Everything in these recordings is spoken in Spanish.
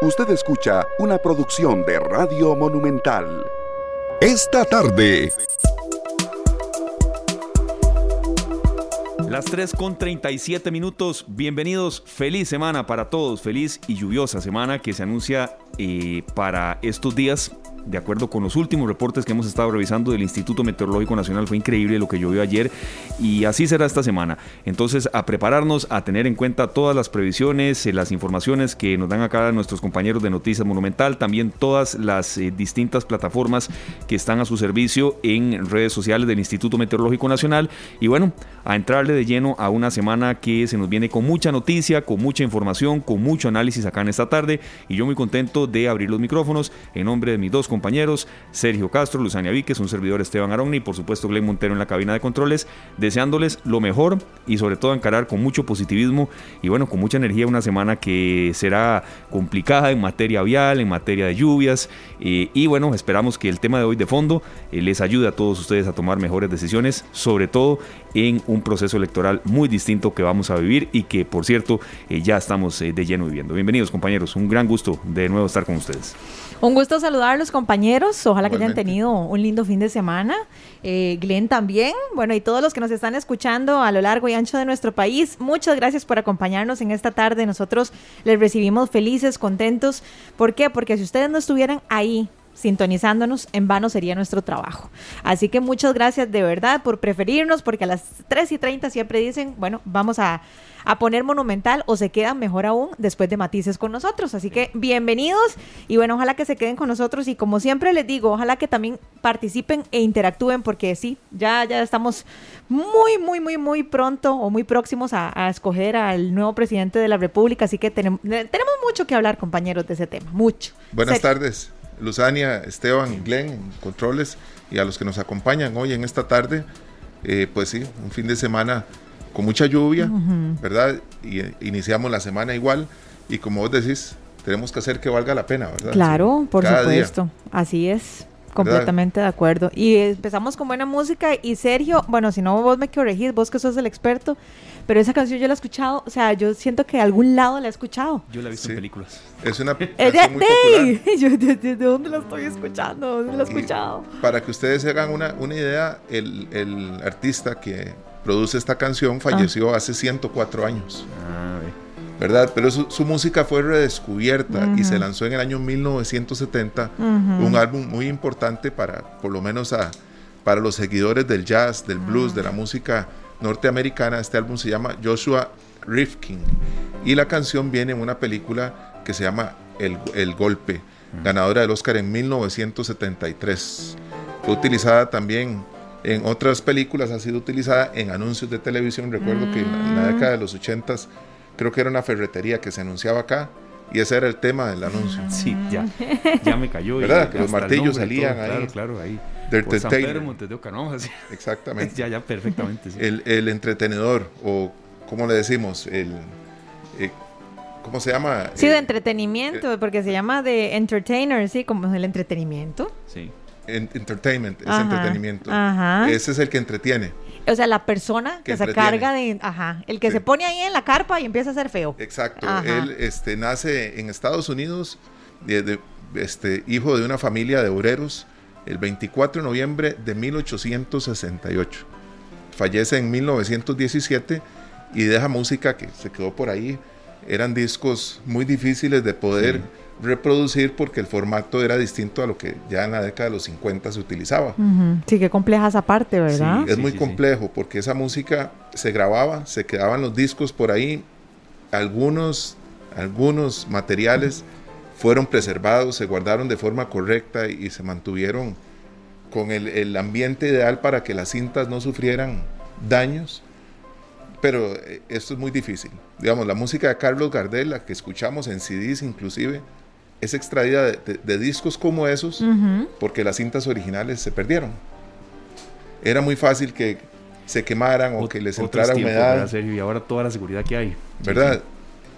Usted escucha una producción de Radio Monumental. Esta tarde. Las 3 con 37 minutos. Bienvenidos. Feliz semana para todos. Feliz y lluviosa semana que se anuncia para estos días de acuerdo con los últimos reportes que hemos estado revisando del Instituto Meteorológico Nacional, fue increíble lo que llovió ayer y así será esta semana. Entonces, a prepararnos, a tener en cuenta todas las previsiones, eh, las informaciones que nos dan acá nuestros compañeros de Noticias Monumental, también todas las eh, distintas plataformas que están a su servicio en redes sociales del Instituto Meteorológico Nacional y bueno, a entrarle de lleno a una semana que se nos viene con mucha noticia, con mucha información, con mucho análisis acá en esta tarde y yo muy contento de abrir los micrófonos. En nombre de mis dos compañeros Sergio Castro, Luzania Víquez, un servidor Esteban Aroni y por supuesto Glenn Montero en la cabina de controles, deseándoles lo mejor y sobre todo encarar con mucho positivismo y bueno, con mucha energía una semana que será complicada en materia vial, en materia de lluvias eh, y bueno, esperamos que el tema de hoy de fondo eh, les ayude a todos ustedes a tomar mejores decisiones, sobre todo en un proceso electoral muy distinto que vamos a vivir y que por cierto eh, ya estamos de lleno viviendo. Bienvenidos compañeros, un gran gusto de nuevo estar con ustedes. Un gusto saludarlos compañeros, ojalá que hayan tenido un lindo fin de semana. Eh, Glenn también, bueno, y todos los que nos están escuchando a lo largo y ancho de nuestro país, muchas gracias por acompañarnos en esta tarde. Nosotros les recibimos felices, contentos. ¿Por qué? Porque si ustedes no estuvieran ahí sintonizándonos, en vano sería nuestro trabajo. Así que muchas gracias de verdad por preferirnos, porque a las 3 y 30 siempre dicen, bueno, vamos a a poner Monumental o se quedan mejor aún después de Matices con nosotros. Así que bienvenidos y bueno, ojalá que se queden con nosotros y como siempre les digo, ojalá que también participen e interactúen porque sí, ya, ya estamos muy, muy, muy, muy pronto o muy próximos a, escoger al nuevo presidente de la República. Así que tenemos, tenemos mucho que hablar, compañeros, de ese tema. Mucho. Buenas tardes. Luzania, Esteban, Glenn, controles y a los que nos acompañan hoy en esta tarde. Eh, pues sí, un fin de semana con mucha lluvia, ¿verdad? Y eh, iniciamos la semana igual y como vos decís, tenemos que hacer que valga la pena, ¿verdad? Claro, por supuesto, así es. Completamente de acuerdo. Y empezamos con buena música y Sergio, bueno, si no vos me corregís, vos que sos el experto, pero esa canción yo la he escuchado, o sea, yo siento que de algún lado la he escuchado. Yo la he visto en películas. Es una canción muy popular. ¿de, dónde la estoy escuchando? ¿Dónde la he escuchado? para que ustedes se hagan una, una idea, el, el artista que produce esta canción, falleció ah. hace 104 años. Ah, ¿Verdad? Pero su, música fue redescubierta y se lanzó en el año 1970, un álbum muy importante para, por lo menos a, para los seguidores del jazz, del blues, de la música norteamericana. Este álbum se llama Joshua Rifkin y la canción viene en una película que se llama El, el Golpe, ganadora del Oscar en 1973. Fue utilizada también en otras películas ha sido utilizada en anuncios de televisión. Recuerdo que en la, década de los 80 creo que era una ferretería que se anunciaba acá y ese era el tema del anuncio. Sí, ya, ya me cayó. ¿Verdad? Que los martillos salían ahí. Claro, claro, ahí. Por San Pedro, Montes de Ocanoa, Exactamente. ya, ya, perfectamente. El, el, entretenedor, o ¿cómo le decimos? El, eh, ¿Cómo se llama? Sí, de entretenimiento, eh, porque se llama de entertainer, sí, como el entretenimiento. Sí entertainment, es entretenimiento. Ese es el que entretiene. O sea, la persona que, se carga de, ajá, el que se pone ahí en la carpa y empieza a ser feo. Exacto. Él este, nace en Estados Unidos, este, hijo de una familia de obreros, el 24 de noviembre de 1868. Fallece en 1917 y deja música que se quedó por ahí. Eran discos muy difíciles de poder reproducir porque el formato era distinto a lo que ya en la década de los 50 se utilizaba. Sí, qué compleja esa parte, ¿verdad? es muy complejo porque esa música se grababa, se quedaban los discos por ahí, algunos, algunos materiales fueron preservados, se guardaron de forma correcta y se mantuvieron con el, el ambiente ideal para que las cintas no sufrieran daños pero eh, esto es muy difícil. Digamos, la música de Carlos Gardel, la que escuchamos en CDs inclusive, es extraída de, discos como esos porque las cintas originales se perdieron. Era muy fácil que se quemaran o, que les entrara humedad. y ahora toda la seguridad que hay. ¿Verdad?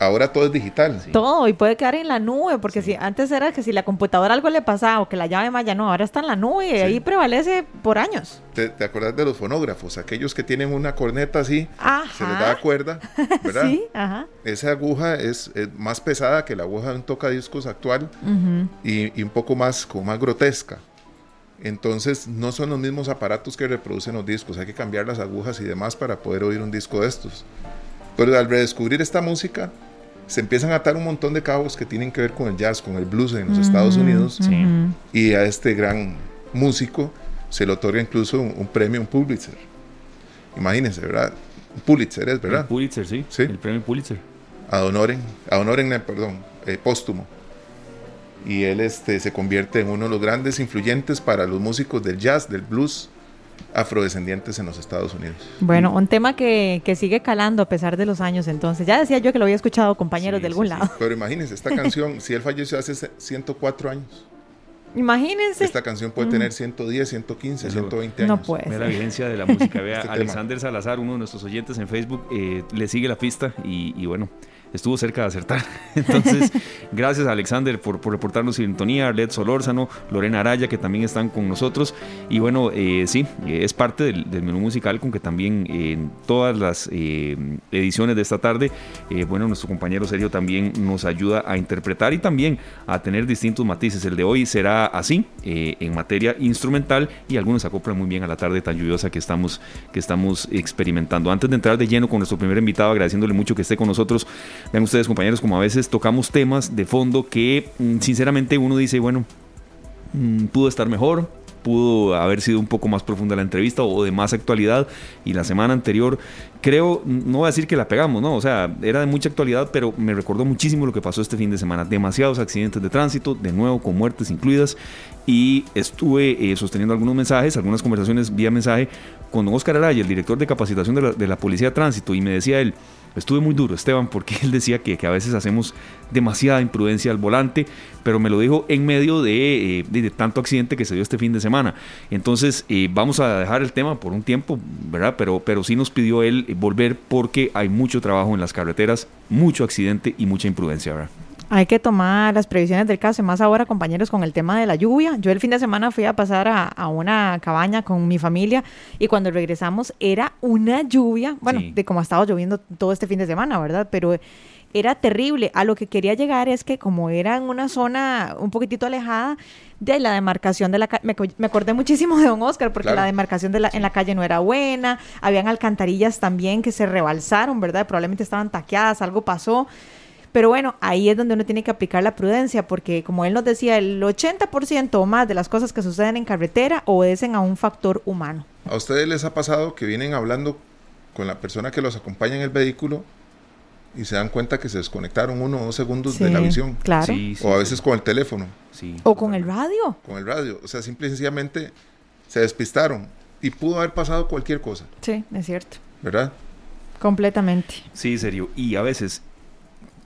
Ahora todo es digital. Todo, y puede quedar en la nube, porque si antes era que si la computadora algo le pasaba o que la llave maya no, ahora está en la nube y ahí prevalece por años. ¿Te, ¿Te, acordás de los fonógrafos? Aquellos que tienen una corneta así, se les da cuerda, ¿verdad? sí, ajá. Esa aguja es, más pesada que la aguja de un tocadiscos actual y, y, un poco más, como más grotesca. Entonces no son los mismos aparatos que reproducen los discos, hay que cambiar las agujas y demás para poder oír un disco de estos. Pero al redescubrir esta música, se empiezan a atar un montón de cabos que tienen que ver con el jazz, con el blues en los Estados Unidos. Y a este gran músico se le otorga incluso un, premio, un Pulitzer. Imagínense, ¿verdad? Un Pulitzer es, ¿verdad? El Pulitzer, sí. ¿Sí? El premio Pulitzer. A Honoren, a Honoren, perdón, eh, póstumo. Y él este, se convierte en uno de los grandes influyentes para los músicos del jazz, del blues afrodescendientes en los Estados Unidos. Bueno, un tema que, que, sigue calando a pesar de los años entonces. Ya decía yo que lo había escuchado compañeros de algún lado. Pero imagínense, esta canción, si él falleció hace 104 años. Imagínense. Esta canción puede tener 110, 115, 120 años. No puede. la vigencia de la música. Vea, este Alexander Salazar, uno de nuestros oyentes en Facebook, eh, le sigue la pista y, y bueno, estuvo cerca de acertar. Entonces, gracias a Alexander por, por reportarnos sintonía, Arlet Solórzano, Lorena Araya, que también están con nosotros. Y bueno, eh, sí, es parte del, menú musical con que también en todas las eh, ediciones de esta tarde, eh, bueno, nuestro compañero Sergio también nos ayuda a interpretar y también a tener distintos matices. El de hoy será así, en materia instrumental, y algunos acoplan muy bien a la tarde tan lluviosa que estamos, que estamos experimentando. Antes de entrar de lleno con nuestro primer invitado, agradeciéndole mucho que esté con nosotros, Vean ustedes, compañeros, como a veces tocamos temas de fondo que mm, sinceramente uno dice, bueno, mm, pudo estar mejor, pudo haber sido un poco más profunda la entrevista o de más actualidad. Y la semana anterior, creo, no voy a decir que la pegamos, ¿no? O sea, era de mucha actualidad, pero me recordó muchísimo lo que pasó este fin de semana. Demasiados accidentes de tránsito, de nuevo con muertes incluidas. Y estuve eh, sosteniendo algunos mensajes, algunas conversaciones vía mensaje con don Oscar Araya, el director de capacitación de la, de la Policía de Tránsito, y me decía él, Estuve muy duro, Esteban, porque él decía que, que, a veces hacemos demasiada imprudencia al volante, pero me lo dijo en medio de, eh, tanto accidente que se dio este fin de semana. Entonces, eh, vamos a dejar el tema por un tiempo, ¿verdad? Pero, pero sí nos pidió él volver porque hay mucho trabajo en las carreteras, mucho accidente y mucha imprudencia, ¿verdad? Hay que tomar las previsiones del caso, más ahora compañeros con el tema de la lluvia. Yo el fin de semana fui a pasar a, una cabaña con mi familia y cuando regresamos era una lluvia, bueno, de como ha estado lloviendo todo este fin de semana, ¿verdad? Pero era terrible. A lo que quería llegar es que como era en una zona un poquitito alejada de la demarcación de la calle, me, acordé muchísimo de don Oscar porque la demarcación de la, en la calle no era buena, habían alcantarillas también que se rebalsaron, ¿verdad? Probablemente estaban taqueadas, algo pasó. Pero bueno, ahí es donde uno tiene que aplicar la prudencia, porque como él nos decía, el 80% o más de las cosas que suceden en carretera obedecen a un factor humano. ¿A ustedes les ha pasado que vienen hablando con la persona que los acompaña en el vehículo y se dan cuenta que se desconectaron uno o dos segundos de la visión? Claro. o a veces con el teléfono. o con el radio. Con el radio. O sea, simple y sencillamente se despistaron y pudo haber pasado cualquier cosa. Sí, es cierto. ¿Verdad? Completamente. Sí, serio. Y a veces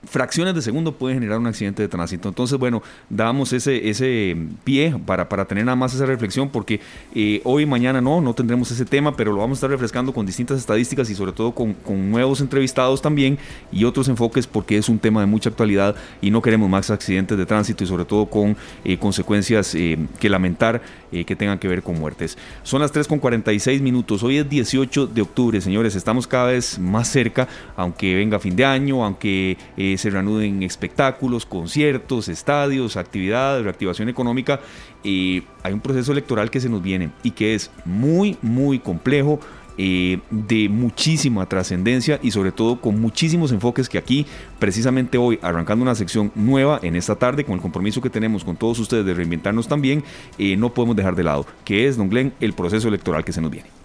fracciones de segundo pueden generar un accidente de tránsito. Entonces, bueno, damos ese, ese pie para, para tener nada más esa reflexión, porque eh, hoy mañana no, no tendremos ese tema, pero lo vamos a estar refrescando con distintas estadísticas y sobre todo con, con nuevos entrevistados también y otros enfoques, porque es un tema de mucha actualidad y no queremos más accidentes de tránsito y sobre todo con eh, consecuencias eh, que lamentar que tengan que ver con muertes. Son las 3 con 46 minutos, hoy es 18 de octubre, señores, estamos cada vez más cerca, aunque venga fin de año, aunque se reanuden espectáculos, conciertos, estadios, actividades, reactivación económica. y hay un proceso electoral que se nos viene y que es muy, muy complejo. Eh, de muchísima trascendencia y sobre todo con muchísimos enfoques que aquí, precisamente hoy, arrancando una sección nueva en esta tarde, con el compromiso que tenemos con todos ustedes de reinventarnos también, eh, no podemos dejar de lado, que es, don Glenn, el proceso electoral que se nos viene.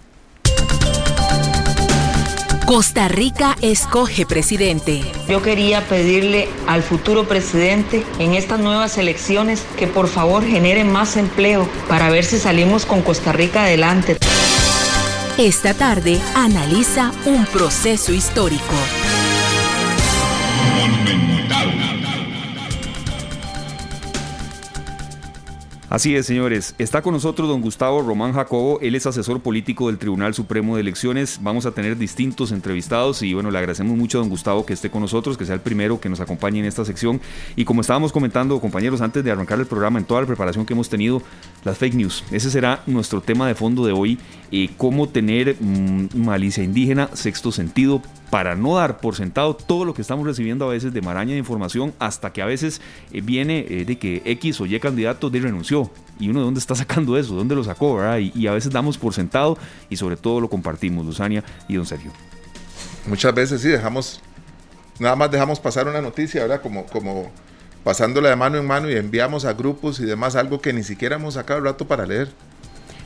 Costa Rica escoge presidente. Yo quería pedirle al futuro presidente en estas nuevas elecciones que por favor generen más empleo para ver si salimos con Costa Rica adelante. Esta tarde analiza un proceso histórico. Así es, señores. Está con nosotros don Gustavo Román Jacobo. Él es asesor político del Tribunal Supremo de Elecciones. Vamos a tener distintos entrevistados y bueno, le agradecemos mucho a don Gustavo que esté con nosotros, que sea el primero que nos acompañe en esta sección. Y como estábamos comentando, compañeros, antes de arrancar el programa, en toda la preparación que hemos tenido, las fake news. Ese será nuestro tema de fondo de hoy. Eh, cómo tener mm, malicia indígena, sexto sentido, para no dar por sentado todo lo que estamos recibiendo a veces de maraña de información hasta que a veces eh, viene eh, de que X o Y candidato de renunció. Y uno de dónde está sacando eso, dónde lo sacó. Y, a veces damos por sentado y sobre todo lo compartimos, Luzania y don Sergio. Muchas veces sí, dejamos, nada más dejamos pasar una noticia, ¿verdad? Como, como pasándola de mano en mano y enviamos a grupos y demás algo que ni siquiera hemos sacado el rato para leer.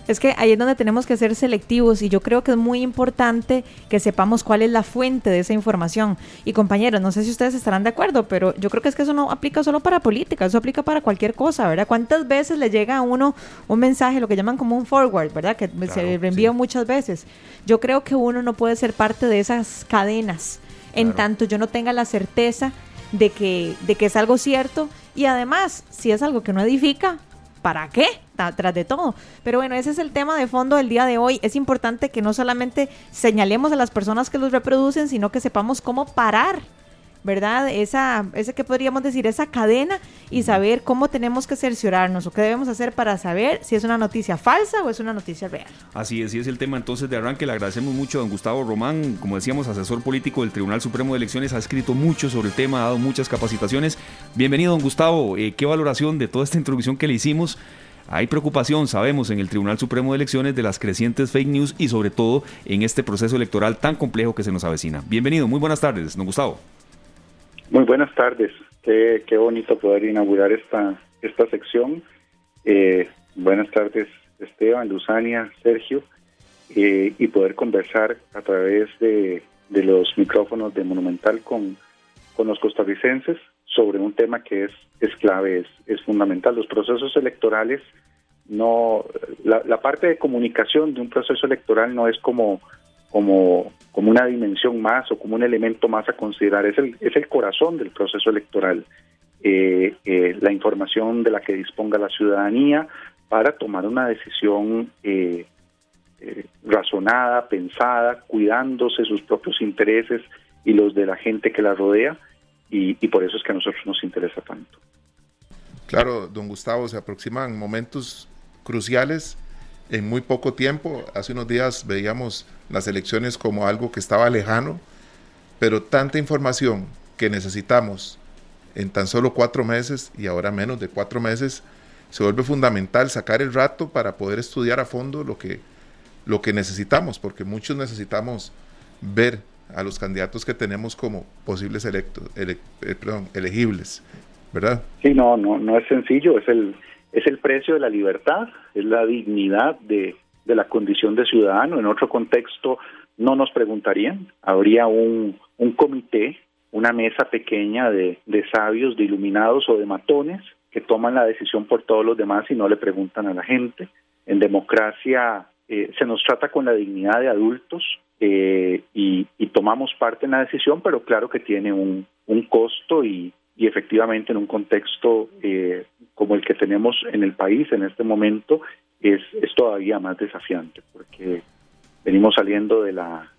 Es que ahí es donde tenemos que ser selectivos y yo creo que es muy importante que sepamos cuál es la fuente de esa información. Y compañeros, no sé si ustedes estarán de acuerdo, pero yo creo que es que eso no aplica solo para política, eso aplica para cualquier cosa, ¿verdad? ¿Cuántas veces le llega a uno un mensaje, lo que llaman como un forward, ¿verdad? Que se reenvía muchas veces. Yo creo que uno no puede ser parte de esas cadenas en tanto yo no tenga la certeza de que, de que es algo cierto y además, si es algo que no edifica, ¿para qué? Tras de todo. Pero bueno, ese es el tema de fondo del día de hoy. Es importante que no solamente señalemos a las personas que los reproducen, sino que sepamos cómo parar ¿verdad? Esa, ese que podríamos decir, esa cadena y saber cómo tenemos que cerciorarnos o qué debemos hacer para saber si es una noticia falsa o es una noticia real. Así es, y es el tema entonces de arranque. Le agradecemos mucho a don Gustavo Román, como decíamos, asesor político del Tribunal Supremo de Elecciones, ha escrito mucho sobre el tema, ha dado muchas capacitaciones. Bienvenido, don Gustavo. Eh, ¿Qué valoración de toda esta introducción que le hicimos? Hay preocupación, sabemos, en el Tribunal Supremo de Elecciones de las crecientes fake news y sobre todo en este proceso electoral tan complejo que se nos avecina. Bienvenido, muy buenas tardes, don Gustavo. Muy buenas tardes. Qué, qué bonito poder inaugurar esta, esta sección. Eh, buenas tardes, Esteban, Luzania, Sergio, eh, y poder conversar a través de, de, los micrófonos de Monumental con, con los costarricenses sobre un tema que es, es clave, es, es fundamental. Los procesos electorales, no la, la parte de comunicación de un proceso electoral no es como como, como una dimensión más o como un elemento más a considerar. Es el, es el corazón del proceso electoral, eh, eh, la información de la que disponga la ciudadanía para tomar una decisión eh, razonada, pensada, cuidándose sus propios intereses y los de la gente que la rodea, y, y por eso es que a nosotros nos interesa tanto. Claro, don Gustavo, se aproximan momentos cruciales en muy poco tiempo. Hace unos días veíamos las elecciones como algo que estaba lejano, pero tanta información que necesitamos en tan solo cuatro meses y ahora menos de cuatro meses, se vuelve fundamental sacar el rato para poder estudiar a fondo lo que, lo que necesitamos, porque muchos necesitamos ver a los candidatos que tenemos como posibles electos, eh, perdón, elegibles, ¿verdad? Sí, no, no, no es sencillo, es el, es el precio de la libertad, es la dignidad de, de la condición de ciudadano. En otro contexto no nos preguntarían, habría un, un comité, una mesa pequeña de, de sabios, de iluminados o de matones que toman la decisión por todos los demás y no le preguntan a la gente. En democracia eh, se nos trata con la dignidad de adultos eh, y, y, tomamos parte en la decisión, pero claro que tiene un, un costo y, y efectivamente en un contexto eh, como el que tenemos en el país en este momento es, es todavía más desafiante porque venimos saliendo de la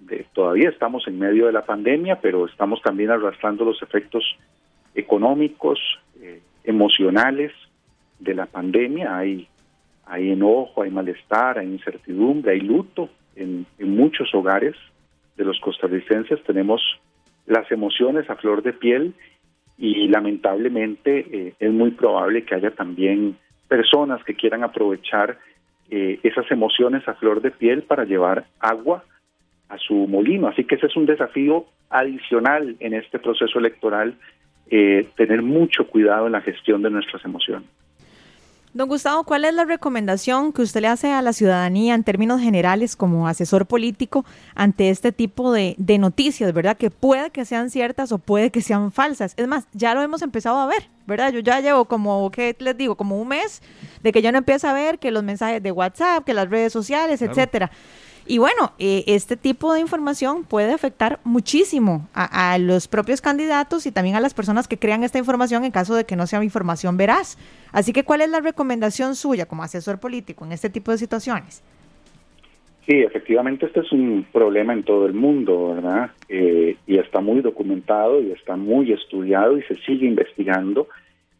de, todavía estamos en medio de la pandemia pero estamos también arrastrando los efectos económicos eh, emocionales de la pandemia. Hay hay enojo hay malestar hay incertidumbre hay luto en, en muchos hogares de los costarricenses. Tenemos las emociones a flor de piel y lamentablemente eh, es muy probable que haya también personas que quieran aprovechar eh, esas emociones a flor de piel para llevar agua a su molino. Así que ese es un desafío adicional en este proceso electoral, eh, tener mucho cuidado en la gestión de nuestras emociones. Don Gustavo, ¿cuál es la recomendación que usted le hace a la ciudadanía en términos generales como asesor político ante este tipo de, noticias, verdad? Que puede que sean ciertas o puede que sean falsas. Es más, ya lo hemos empezado a ver, ¿verdad? Yo ya llevo como, ¿qué les digo? Como un mes de que yo no empiezo a ver que los mensajes de WhatsApp, que las redes sociales, etcétera. Y bueno, eh, este tipo de información puede afectar muchísimo a, los propios candidatos y también a las personas que crean esta información en caso de que no sea información veraz. Así que, ¿cuál es la recomendación suya como asesor político en este tipo de situaciones? Sí, efectivamente este es un problema en todo el mundo, ¿verdad? Eh, y está muy documentado y está muy estudiado y se sigue investigando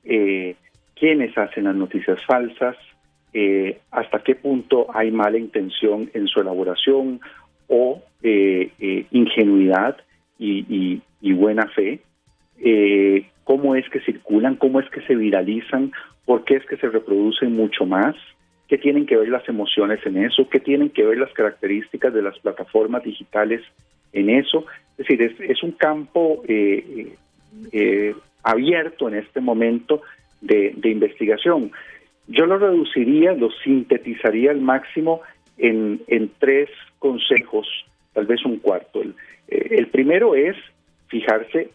eh, quiénes hacen las noticias falsas, eh, hasta qué punto hay mala intención en su elaboración o ingenuidad y, y, buena fe, cómo es que circulan, cómo es que se viralizan, por qué es que se reproducen mucho más qué tienen que ver las emociones en eso, qué tienen que ver las características de las plataformas digitales en eso. Es decir, es, un campo eh, eh, abierto en este momento de, investigación. Yo lo reduciría, lo sintetizaría al máximo en, tres consejos, tal vez un cuarto. El, eh, el primero es fijarse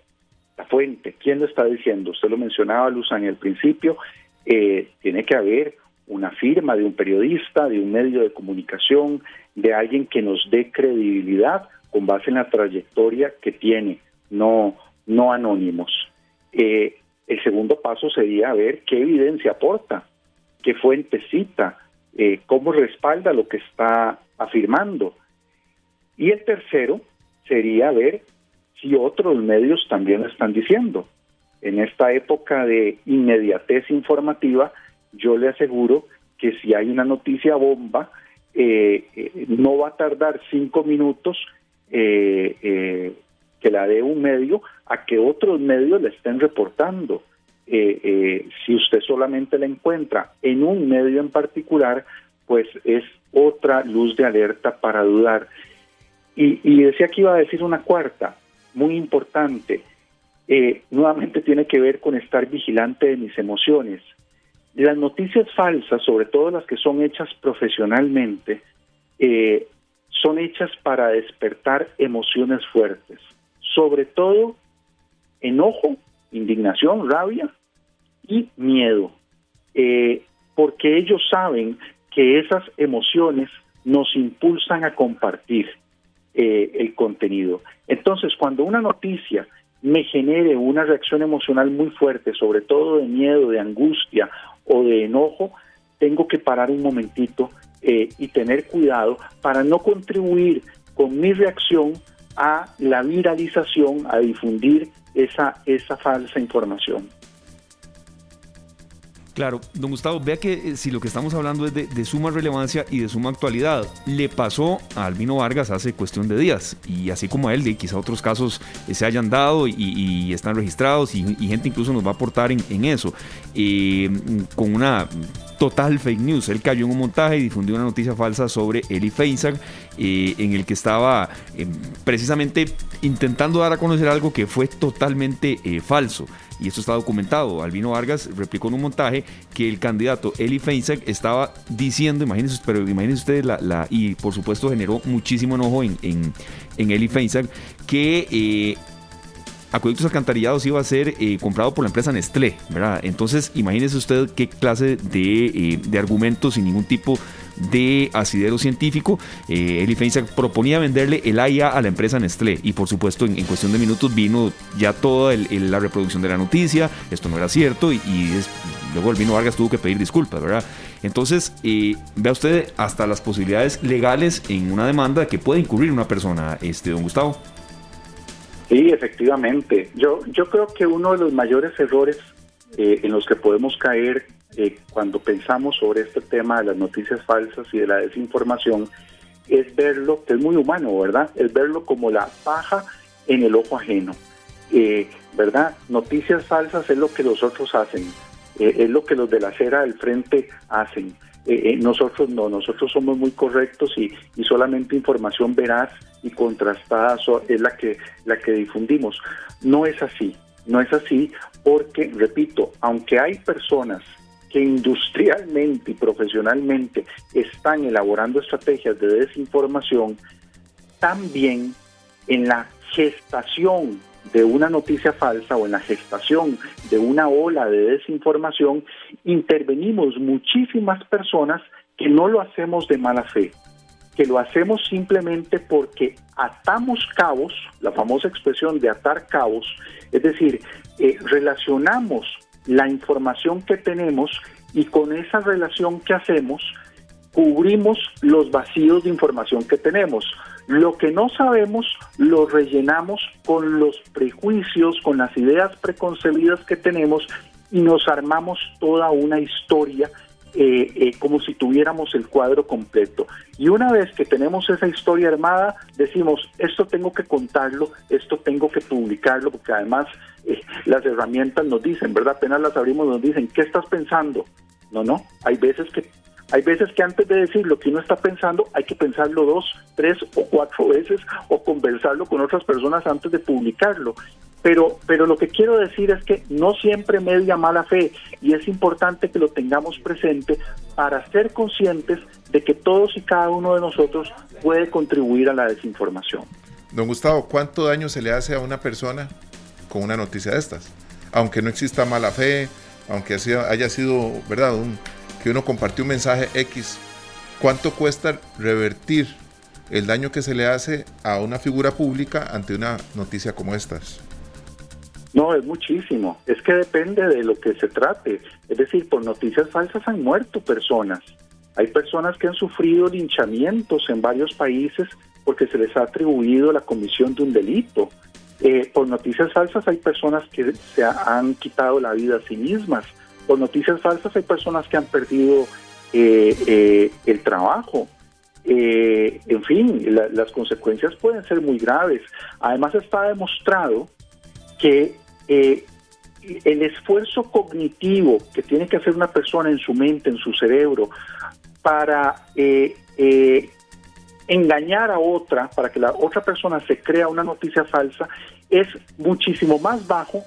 la fuente, quién lo está diciendo. Usted lo mencionaba, Luzán, al principio, tiene que haber una firma de un periodista, de un medio de comunicación, de alguien que nos dé credibilidad con base en la trayectoria que tiene, no, no anónimos. Eh, el segundo paso sería ver qué evidencia aporta, qué fuente cita, eh, cómo respalda lo que está afirmando. Y el tercero sería ver si otros medios también lo están diciendo. En esta época de inmediatez informativa, yo le aseguro que si hay una noticia bomba, eh, eh, no va a tardar cinco minutos eh, que la dé un medio a que otros medios le estén reportando. Si usted solamente la encuentra en un medio en particular, pues es otra luz de alerta para dudar. Y, y decía que iba a decir una cuarta, muy importante. nuevamente tiene que ver con estar vigilante de mis emociones. Las noticias falsas, sobre todo las que son hechas profesionalmente, eh, son hechas para despertar emociones fuertes, sobre todo enojo, indignación, rabia y miedo, eh, porque ellos saben que esas emociones nos impulsan a compartir eh, el contenido. Entonces, cuando una noticia me genere una reacción emocional muy fuerte, sobre todo de miedo, de angustia o de enojo, tengo que parar un momentito eh, y tener cuidado para no contribuir con mi reacción a la viralización, a difundir esa, esa falsa información. Claro, don Gustavo, vea que eh, si lo que estamos hablando es de, suma relevancia y de suma actualidad, le pasó a Albino Vargas hace cuestión de días, y así como a él, de quizá otros casos eh, se hayan dado y, están registrados, y, gente incluso nos va a aportar en, eso, eh, con una total fake news. Él cayó en un montaje y difundió una noticia falsa sobre Eli Feinsack, en el que estaba precisamente intentando dar a conocer algo que fue totalmente falso y esto está documentado. Albino Vargas replicó en un montaje que el candidato Eli Feinsack estaba diciendo, imagínense, pero imagínense ustedes, la, y por supuesto generó muchísimo enojo en, en, en Eli Feinsack, que eh, Acueductos Alcantarillados iba a ser eh, comprado por la empresa Nestlé, ¿verdad? Entonces, imagínese usted qué clase de, eh, de argumentos sin ningún tipo de asidero científico. Eh, proponía venderle el AIA a la empresa Nestlé y por supuesto en, cuestión de minutos vino ya toda la reproducción de la noticia, esto no era cierto y, luego el vino Vargas tuvo que pedir disculpas, ¿verdad? Entonces, eh, vea usted hasta las posibilidades legales en una demanda que puede incurrir una persona, este don Gustavo. Sí, efectivamente. Yo, yo creo que uno de los mayores errores eh, en los que podemos caer eh, cuando pensamos sobre este tema de las noticias falsas y de la desinformación es verlo, que es muy humano, ¿verdad? Es verlo como la paja en el ojo ajeno. Eh, ¿Verdad? Noticias falsas es lo que los otros hacen, es lo que los de la acera del frente hacen. nosotros no, nosotros somos muy correctos y, y solamente información veraz y contrastada es la que, la que difundimos. No es así, no es así porque, repito, aunque hay personas que industrialmente y profesionalmente están elaborando estrategias de desinformación, también en la gestación de una noticia falsa o en la gestación de una ola de desinformación, intervenimos muchísimas personas que no lo hacemos de mala fe, que lo hacemos simplemente porque atamos cabos, la famosa expresión de atar cabos, es decir, eh, relacionamos la información que tenemos y con esa relación que hacemos cubrimos los vacíos de información que tenemos. Lo que no sabemos lo rellenamos con los prejuicios, con las ideas preconcebidas que tenemos y nos armamos toda una historia eh, eh, como si tuviéramos el cuadro completo. Y una vez que tenemos esa historia armada, decimos, esto tengo que contarlo, esto tengo que publicarlo, porque además eh, las herramientas nos dicen, ¿verdad? Apenas las abrimos, nos dicen, ¿qué estás pensando? No, no, hay veces que hay veces que antes de decir lo que uno está pensando, hay que pensarlo dos, tres o cuatro veces o conversarlo con otras personas antes de publicarlo. Pero, pero lo que quiero decir es que no siempre media mala fe y es importante que lo tengamos presente para ser conscientes de que todos y cada uno de nosotros puede contribuir a la desinformación. Don Gustavo, ¿cuánto daño se le hace a una persona con una noticia de estas? Aunque no exista mala fe, aunque haya sido, ¿verdad? Que uno compartió un mensaje X, ¿cuánto cuesta revertir el daño que se le hace a una figura pública ante una noticia como estas? No, es muchísimo. Es que depende de lo que se trate. Es decir, por noticias falsas han muerto personas. Hay personas que han sufrido linchamientos en varios países porque se les ha atribuido la comisión de un delito. Eh, por noticias falsas hay personas que se han quitado la vida a sí mismas. Por noticias falsas hay personas que han perdido eh, eh, el trabajo. Eh, en fin, las consecuencias pueden ser muy graves. Además está demostrado que el esfuerzo cognitivo que tiene que hacer una persona en su mente, en su cerebro, para engañar a otra, para que la otra persona se crea una noticia falsa, es muchísimo más bajo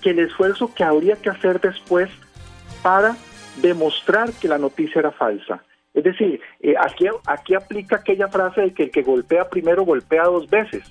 que el esfuerzo que habría que hacer después para demostrar que la noticia era falsa. Es decir, eh, aquí, aquí aplica aquella frase de que el que golpea primero golpea dos veces.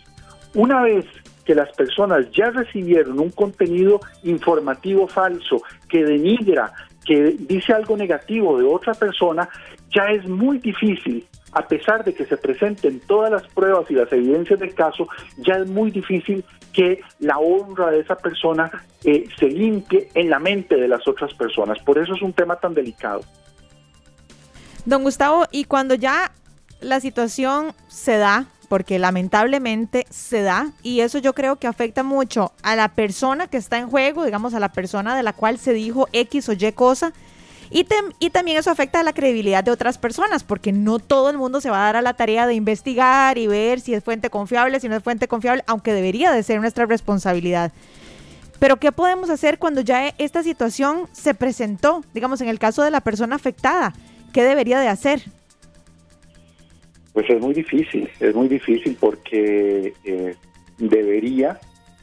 Una vez que las personas ya recibieron un contenido informativo falso que denigra, que dice algo negativo de otra persona, ya es muy difícil a pesar de que se presenten todas las pruebas y las evidencias del caso, ya es muy difícil que la honra de esa persona eh, se limpie en la mente de las otras personas. Por eso es un tema tan delicado. Don Gustavo, y cuando ya la situación se da, porque lamentablemente se da, y eso yo creo que afecta mucho a la persona que está en juego, digamos a la persona de la cual se dijo X o Y cosa, y, y, también eso afecta a la credibilidad de otras personas, porque no todo el mundo se va a dar a la tarea de investigar y ver si es fuente confiable, si no es fuente confiable, aunque debería de ser nuestra responsabilidad. Pero ¿qué podemos hacer cuando ya esta situación se presentó, digamos, en el caso de la persona afectada? ¿Qué debería de hacer? Pues es muy difícil, es muy difícil porque eh, debería,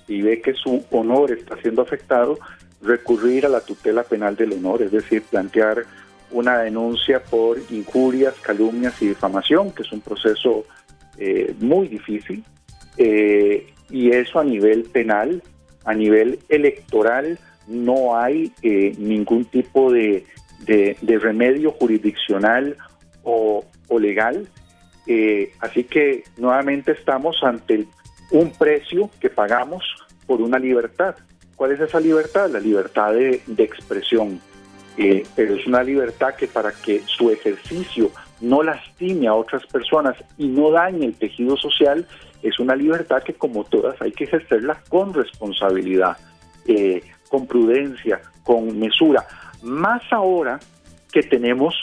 y ve que su honor está siendo afectado, recurrir a la tutela penal del honor, es decir, plantear una denuncia por injurias, calumnias y difamación, que es un proceso eh, muy difícil, eh, y eso a nivel penal, a nivel electoral, no hay eh, ningún tipo de, remedio jurisdiccional o, o legal. Así que nuevamente estamos ante un precio que pagamos por una libertad. ¿Cuál es esa libertad? La libertad de, expresión. Eh, pero es una libertad que para que su ejercicio no lastime a otras personas y no dañe el tejido social, es una libertad que como todas hay que ejercerla con responsabilidad, eh, con prudencia, con mesura. Más ahora que tenemos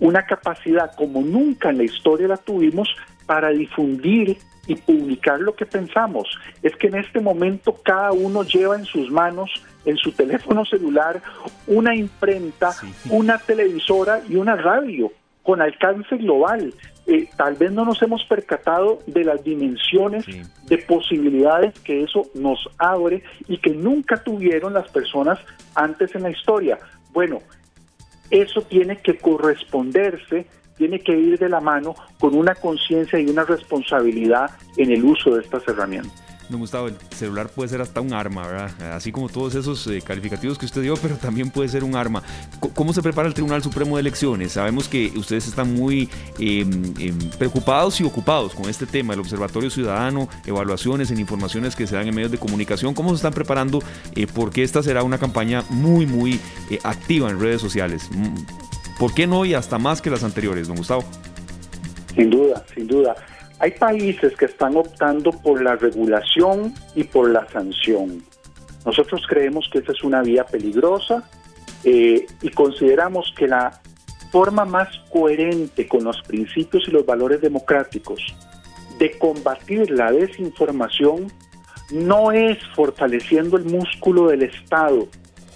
una capacidad como nunca en la historia la tuvimos para difundir y publicar lo que pensamos. Es que en este momento cada uno lleva en sus manos, en su teléfono celular, una imprenta, una televisora y una radio con alcance global. Eh, tal vez no nos hemos percatado de las dimensiones de posibilidades que eso nos abre y que nunca tuvieron las personas antes en la historia. Bueno, eso tiene que corresponderse tiene que ir de la mano con una conciencia y una responsabilidad en el uso de estas herramientas. Don Gustavo, el celular puede ser hasta un arma, ¿verdad? Así como todos esos eh, calificativos que usted dio, pero también puede ser un arma. ¿Cómo se prepara el Tribunal Supremo de Elecciones? Sabemos que ustedes están muy em, preocupados y ocupados con este tema, el Observatorio Ciudadano, evaluaciones en informaciones que se dan en medios de comunicación. ¿Cómo se están preparando? Eh, porque esta será una campaña muy, muy eh, activa en redes sociales. Mm, ¿Por qué no y hasta más que las anteriores, don Gustavo? Sin duda, sin duda. Hay países que están optando por la regulación y por la sanción. Nosotros creemos que esa es una vía peligrosa eh, y consideramos que la forma más coherente con los principios y los valores democráticos de combatir la desinformación no es fortaleciendo el músculo del Estado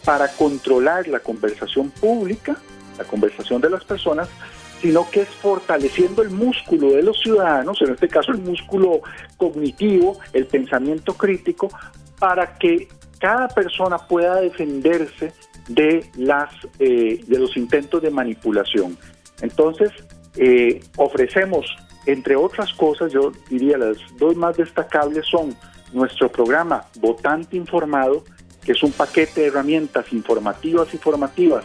para controlar la conversación pública, la conversación de las personas, sino que es fortaleciendo el músculo de los ciudadanos, en este caso el músculo cognitivo, el pensamiento crítico, para que cada persona pueda defenderse de las eh, de los intentos de manipulación. Entonces eh, ofrecemos, entre otras cosas, yo diría las dos más destacables son nuestro programa Votante Informado, que es un paquete de herramientas informativas y formativas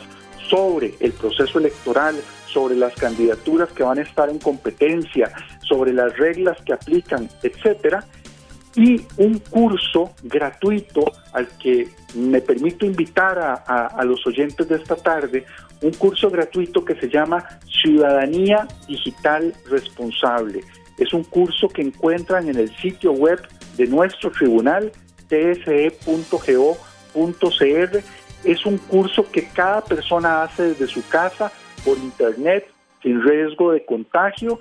sobre el proceso electoral, sobre las candidaturas que van a estar en competencia, sobre las reglas que aplican, etcétera, y un curso gratuito al que me permito invitar a, los oyentes de esta tarde, un curso gratuito que se llama Ciudadanía Digital Responsable. Es un curso que encuentran en el sitio web de nuestro tribunal, tse.go.cr. Es un curso que cada persona hace desde su casa por internet sin riesgo de contagio.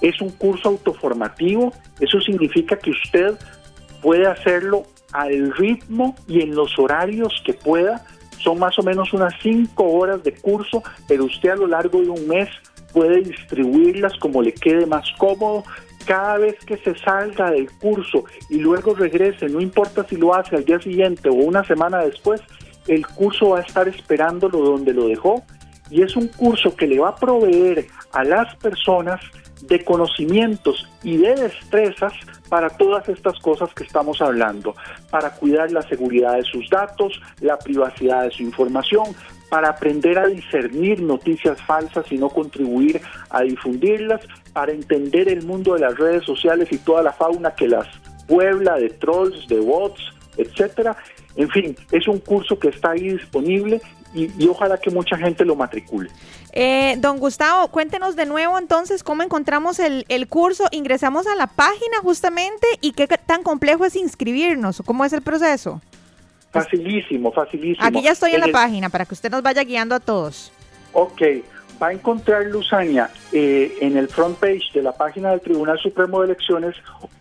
Es un curso autoformativo, eso significa que usted puede hacerlo al ritmo y en los horarios que pueda. Son más o menos unas cinco horas de curso, pero usted a lo largo de un mes puede distribuirlas como le quede más cómodo. Cada vez que se salga del curso y luego regrese, no importa si lo hace al día siguiente o una semana después, el curso va a estar esperándolo donde lo dejó y es un curso que le va a proveer a las personas de conocimientos y de destrezas para todas estas cosas que estamos hablando, para cuidar la seguridad de sus datos, la privacidad de su información, para aprender a discernir noticias falsas y no contribuir a difundirlas, para entender el mundo de las redes sociales y toda la fauna que las puebla de trolls, de bots, etcétera. En fin, es un curso que está ahí disponible y, ojalá que mucha gente lo matricule. Eh, don Gustavo, cuéntenos de nuevo entonces cómo encontramos el, curso. Ingresamos a la página justamente y qué tan complejo es inscribirnos, cómo es el proceso. Facilísimo, facilísimo. Aquí ya estoy en, la página para que usted nos vaya guiando a todos. Ok, va a encontrar Luzania eh, en el front page de la página del Tribunal Supremo de Elecciones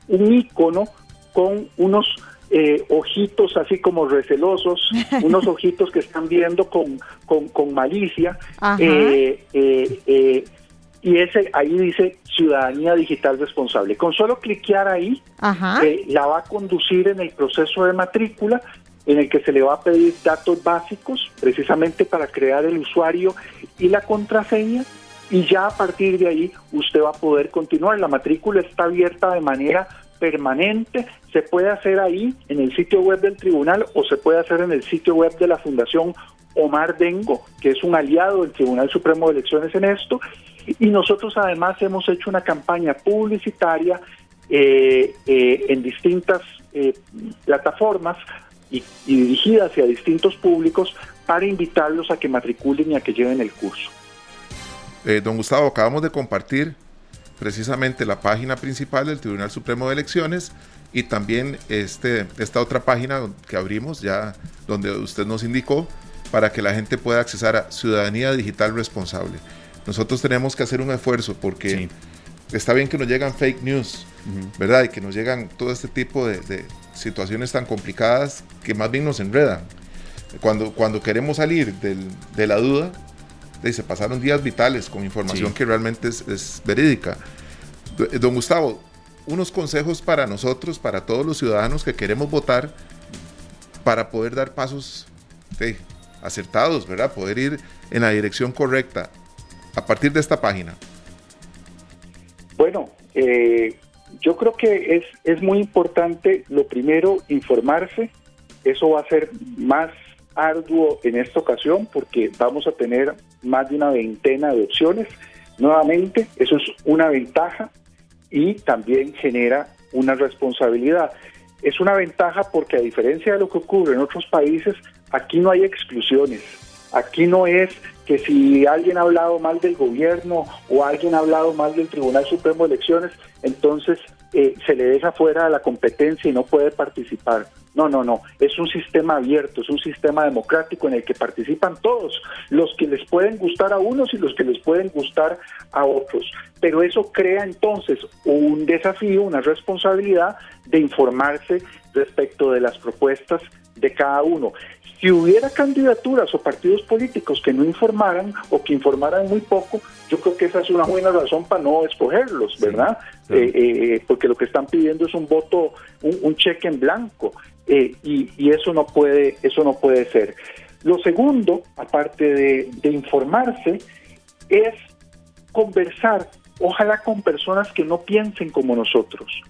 un icono con unos eh, ojitos así como recelosos, unos ojitos que están viendo con, con, malicia. Eh, eh, y ese ahí dice ciudadanía digital responsable. Con solo cliquear ahí, la va a conducir en el proceso de matrícula en el que se le va a pedir datos básicos precisamente para crear el usuario y la contraseña y ya a partir de ahí usted va a poder continuar. La matrícula está abierta de manera permanente se puede hacer ahí en el sitio web del tribunal o se puede hacer en el sitio web de la Fundación Omar Dengo, que es un aliado del Tribunal Supremo de Elecciones en esto. Y nosotros además hemos hecho una campaña publicitaria eh, eh, en distintas eh, plataformas y, y dirigida hacia distintos públicos para invitarlos a que matriculen y a que lleven el curso. don Gustavo, acabamos de compartir precisamente la página principal del Tribunal Supremo de Elecciones y también este, esta otra página que abrimos ya donde usted nos indicó para que la gente pueda accesar a ciudadanía digital responsable. Nosotros tenemos que hacer un esfuerzo porque está bien que nos llegan fake news, ¿verdad? Y que nos llegan todo este tipo de, situaciones tan complicadas que más bien nos enredan. Cuando, cuando queremos salir de la duda, se pasaron días vitales con información que realmente es, verídica. Don Gustavo, unos consejos para nosotros, para todos los ciudadanos que queremos votar, para poder dar pasos acertados, ¿verdad? Poder ir en la dirección correcta a partir de esta página. Bueno, eh, yo creo que es, es muy importante, lo primero, informarse. Eso va a ser más arduo en esta ocasión porque vamos a tener más de una veintena de opciones. Nuevamente, eso es una ventaja y también genera una responsabilidad. Es una ventaja porque a diferencia de lo que ocurre en otros países, aquí no hay exclusiones. Aquí no es que si alguien ha hablado mal del gobierno o alguien ha hablado mal del Tribunal Supremo de Elecciones, entonces eh, se le deja fuera de la competencia y no puede participar. No, no, no. Es un sistema abierto, es un sistema democrático en el que participan todos, los que les pueden gustar a unos y los que les pueden gustar a otros. Pero eso crea entonces un desafío, una responsabilidad de informarse respecto de las propuestas de cada uno. Si hubiera candidaturas o partidos políticos que no informaran o que informaran muy poco, yo creo que esa es una buena razón para no escogerlos, ¿verdad? Eh, eh, porque lo que están pidiendo es un voto, un, cheque en blanco, eh, y, eso no puede, eso no puede ser. Lo segundo, aparte de, de informarse, es conversar, ojalá con personas que no piensen como nosotros.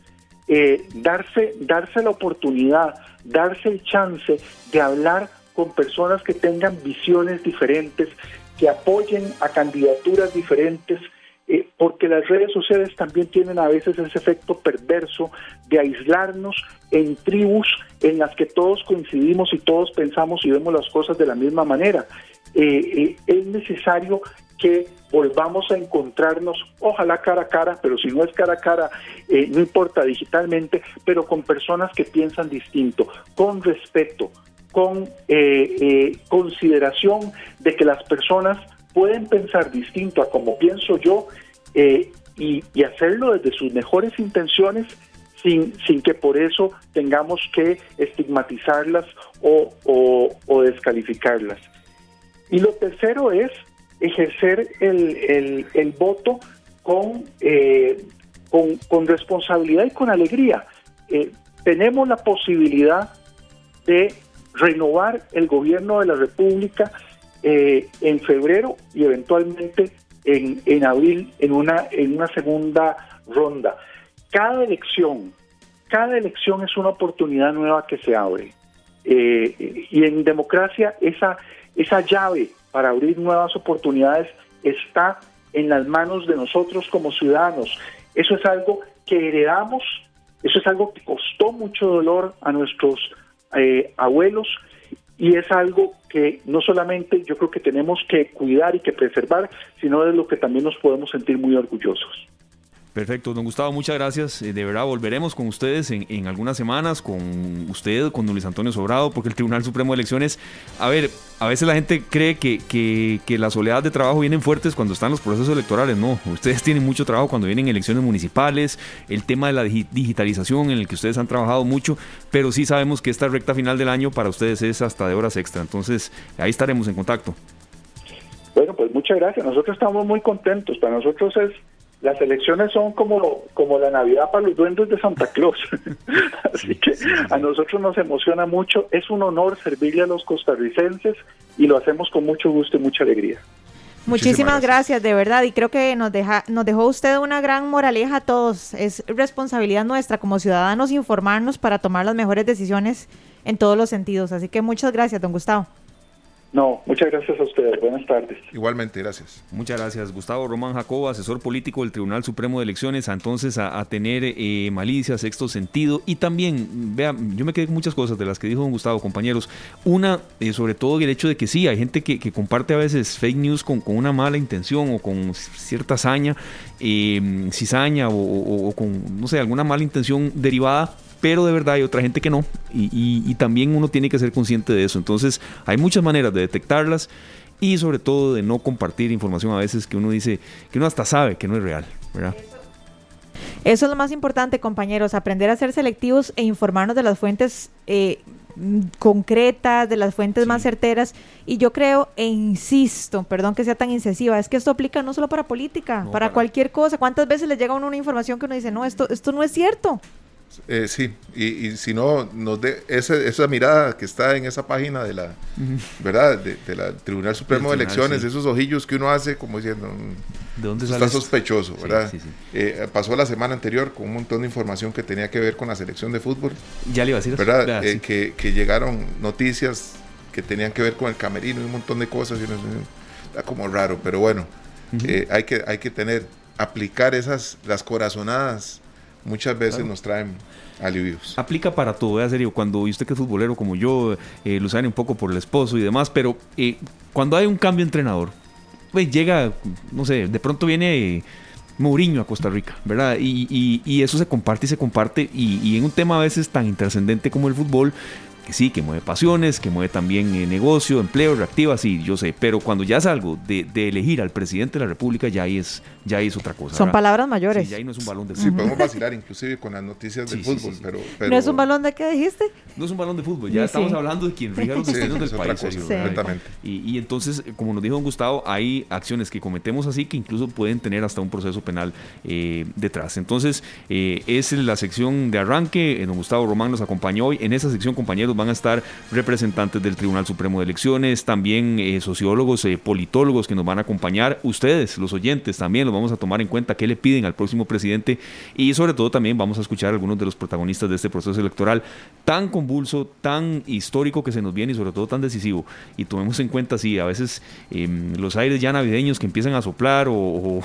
darse, darse la oportunidad, darse el chance de hablar con personas que tengan visiones diferentes, que apoyen a candidaturas diferentes, eh, porque las redes sociales también tienen a veces ese efecto perverso de aislarnos en tribus en las que todos coincidimos y todos pensamos y vemos las cosas de la misma manera. Eh, eh, es necesario que volvamos a encontrarnos, ojalá cara a cara, pero si no es cara a cara, no importa digitalmente, pero con personas que piensan distinto, con respeto, con eh, consideración de que las personas pueden pensar distinto a como pienso yo eh, y, hacerlo desde sus mejores intenciones sin, sin que por eso tengamos que estigmatizarlas o, descalificarlas. Y lo tercero es ejercer el, voto con, con, con, responsabilidad y con alegría. tenemos la posibilidad de renovar el gobierno de la República eh, en febrero y eventualmente en, en abril en una, en una segunda ronda. Cada elección, cada elección es una oportunidad nueva que se abre. Eh, y en democracia esa, esa llave para abrir nuevas oportunidades está en las manos de nosotros como ciudadanos. Eso es algo que heredamos, eso es algo que costó mucho dolor a nuestros eh, abuelos y es algo que no solamente yo creo que tenemos que cuidar y que preservar, sino de lo que también nos podemos sentir muy orgullosos. Perfecto, don Gustavo, muchas gracias. Eh, de verdad, volveremos con ustedes en, algunas semanas, con usted, con Luis Antonio Sobrado, porque el Tribunal Supremo de Elecciones, a ver, a veces la gente cree que, que, las oleadas de trabajo vienen fuertes cuando están los procesos electorales. No, ustedes tienen mucho trabajo cuando vienen elecciones municipales, el tema de la digitalización en el que ustedes han trabajado mucho, pero sí sabemos que esta recta final del año para ustedes es hasta de horas extra. Entonces, ahí estaremos en contacto. Bueno, pues muchas gracias. Nosotros estamos muy contentos. Para nosotros es las elecciones son como, como la Navidad para los duendes de Santa Claus. Así que a nosotros nos emociona mucho. Es un honor servirle a los costarricenses y lo hacemos con mucho gusto y mucha alegría. Muchísimas gracias. de verdad, y creo que nos deja, nos dejó usted una gran moraleja a todos. Es responsabilidad nuestra como ciudadanos informarnos para tomar las mejores decisiones en todos los sentidos. Así que muchas gracias, don Gustavo. No, muchas gracias a ustedes. Buenas tardes. Igualmente, gracias. Muchas gracias. Gustavo Román Jacobo, asesor político del Tribunal Supremo de Elecciones, entonces a, tener eh, malicia, sexto sentido. Y también, vea, yo me quedé con muchas cosas de las que dijo don Gustavo, compañeros. Una, eh, sobre todo el hecho de que sí, hay gente que, comparte a veces fake news con, una mala intención o con cierta hazaña, eh, cizaña o con, no sé, alguna mala intención derivada pero de verdad hay otra gente que no y, también uno tiene que ser consciente de eso. Entonces hay muchas maneras de detectarlas y sobre todo de no compartir información a veces que uno dice, que uno hasta sabe que no es real, ¿verdad? Eso es lo más importante, compañeros, aprender a ser selectivos e informarnos de las fuentes eh, concretas, de las fuentes más certeras. Y yo creo e insisto, perdón que sea tan incisiva, es que esto aplica no solo para política, para, cualquier cosa. ¿Cuántas veces le llega a uno una información que uno dice, no, esto, esto no es cierto? Eh, sí, y, si no, nos de esa, mirada que está en esa página de la, ¿verdad? De, la Tribunal Supremo de Elecciones, esos ojillos que uno hace como diciendo, mm, ¿De dónde está sospechoso, ¿verdad? Eh, pasó la semana anterior con un montón de información que tenía que ver con la selección de fútbol. Ya le iba a decir. ¿Verdad? Eh, que, que, llegaron noticias que tenían que ver con el camerino y un montón de cosas. Y está como raro, pero bueno, hay, que, hay que tener, aplicar esas, las corazonadas muchas veces nos traen alivios. Aplica para todo, ¿eh? serio, cuando usted que es futbolero como yo, eh, lo sabe un poco por el esposo y demás, pero eh, cuando hay un cambio de entrenador, pues llega, no sé, de pronto viene... Mourinho a Costa Rica, ¿verdad? Y, eso se comparte y se comparte. Y, y, en un tema a veces tan intrascendente como el fútbol, que sí, que mueve pasiones, que mueve también eh, negocio, empleo, reactiva, sí, yo sé, pero cuando ya es algo de, elegir al presidente de la República, ya ahí es, ya es otra cosa. Son palabras mayores. Sí, ya ahí no es un balón de fútbol. Sí, podemos vacilar inclusive con las noticias del fútbol, pero, ¿No es un balón de qué dijiste? No es un balón de fútbol, ya estamos hablando de quien rija los destinos del país. y, y, entonces, como nos dijo don Gustavo, hay acciones que cometemos así que incluso pueden tener hasta un proceso penal eh, detrás. Entonces, eh, es la sección de arranque, don Gustavo Román nos acompañó hoy. En esa sección, compañeros, van a estar representantes del Tribunal Supremo de Elecciones, también eh, sociólogos, eh, politólogos que nos van a acompañar, ustedes, los oyentes, también los vamos a tomar en cuenta qué le piden al próximo presidente y sobre todo también vamos a escuchar a algunos de los protagonistas de este proceso electoral tan convulso, tan histórico que se nos viene y sobre todo tan decisivo. Y tomemos en cuenta, sí, a veces em, los aires ya navideños que empiezan a soplar o,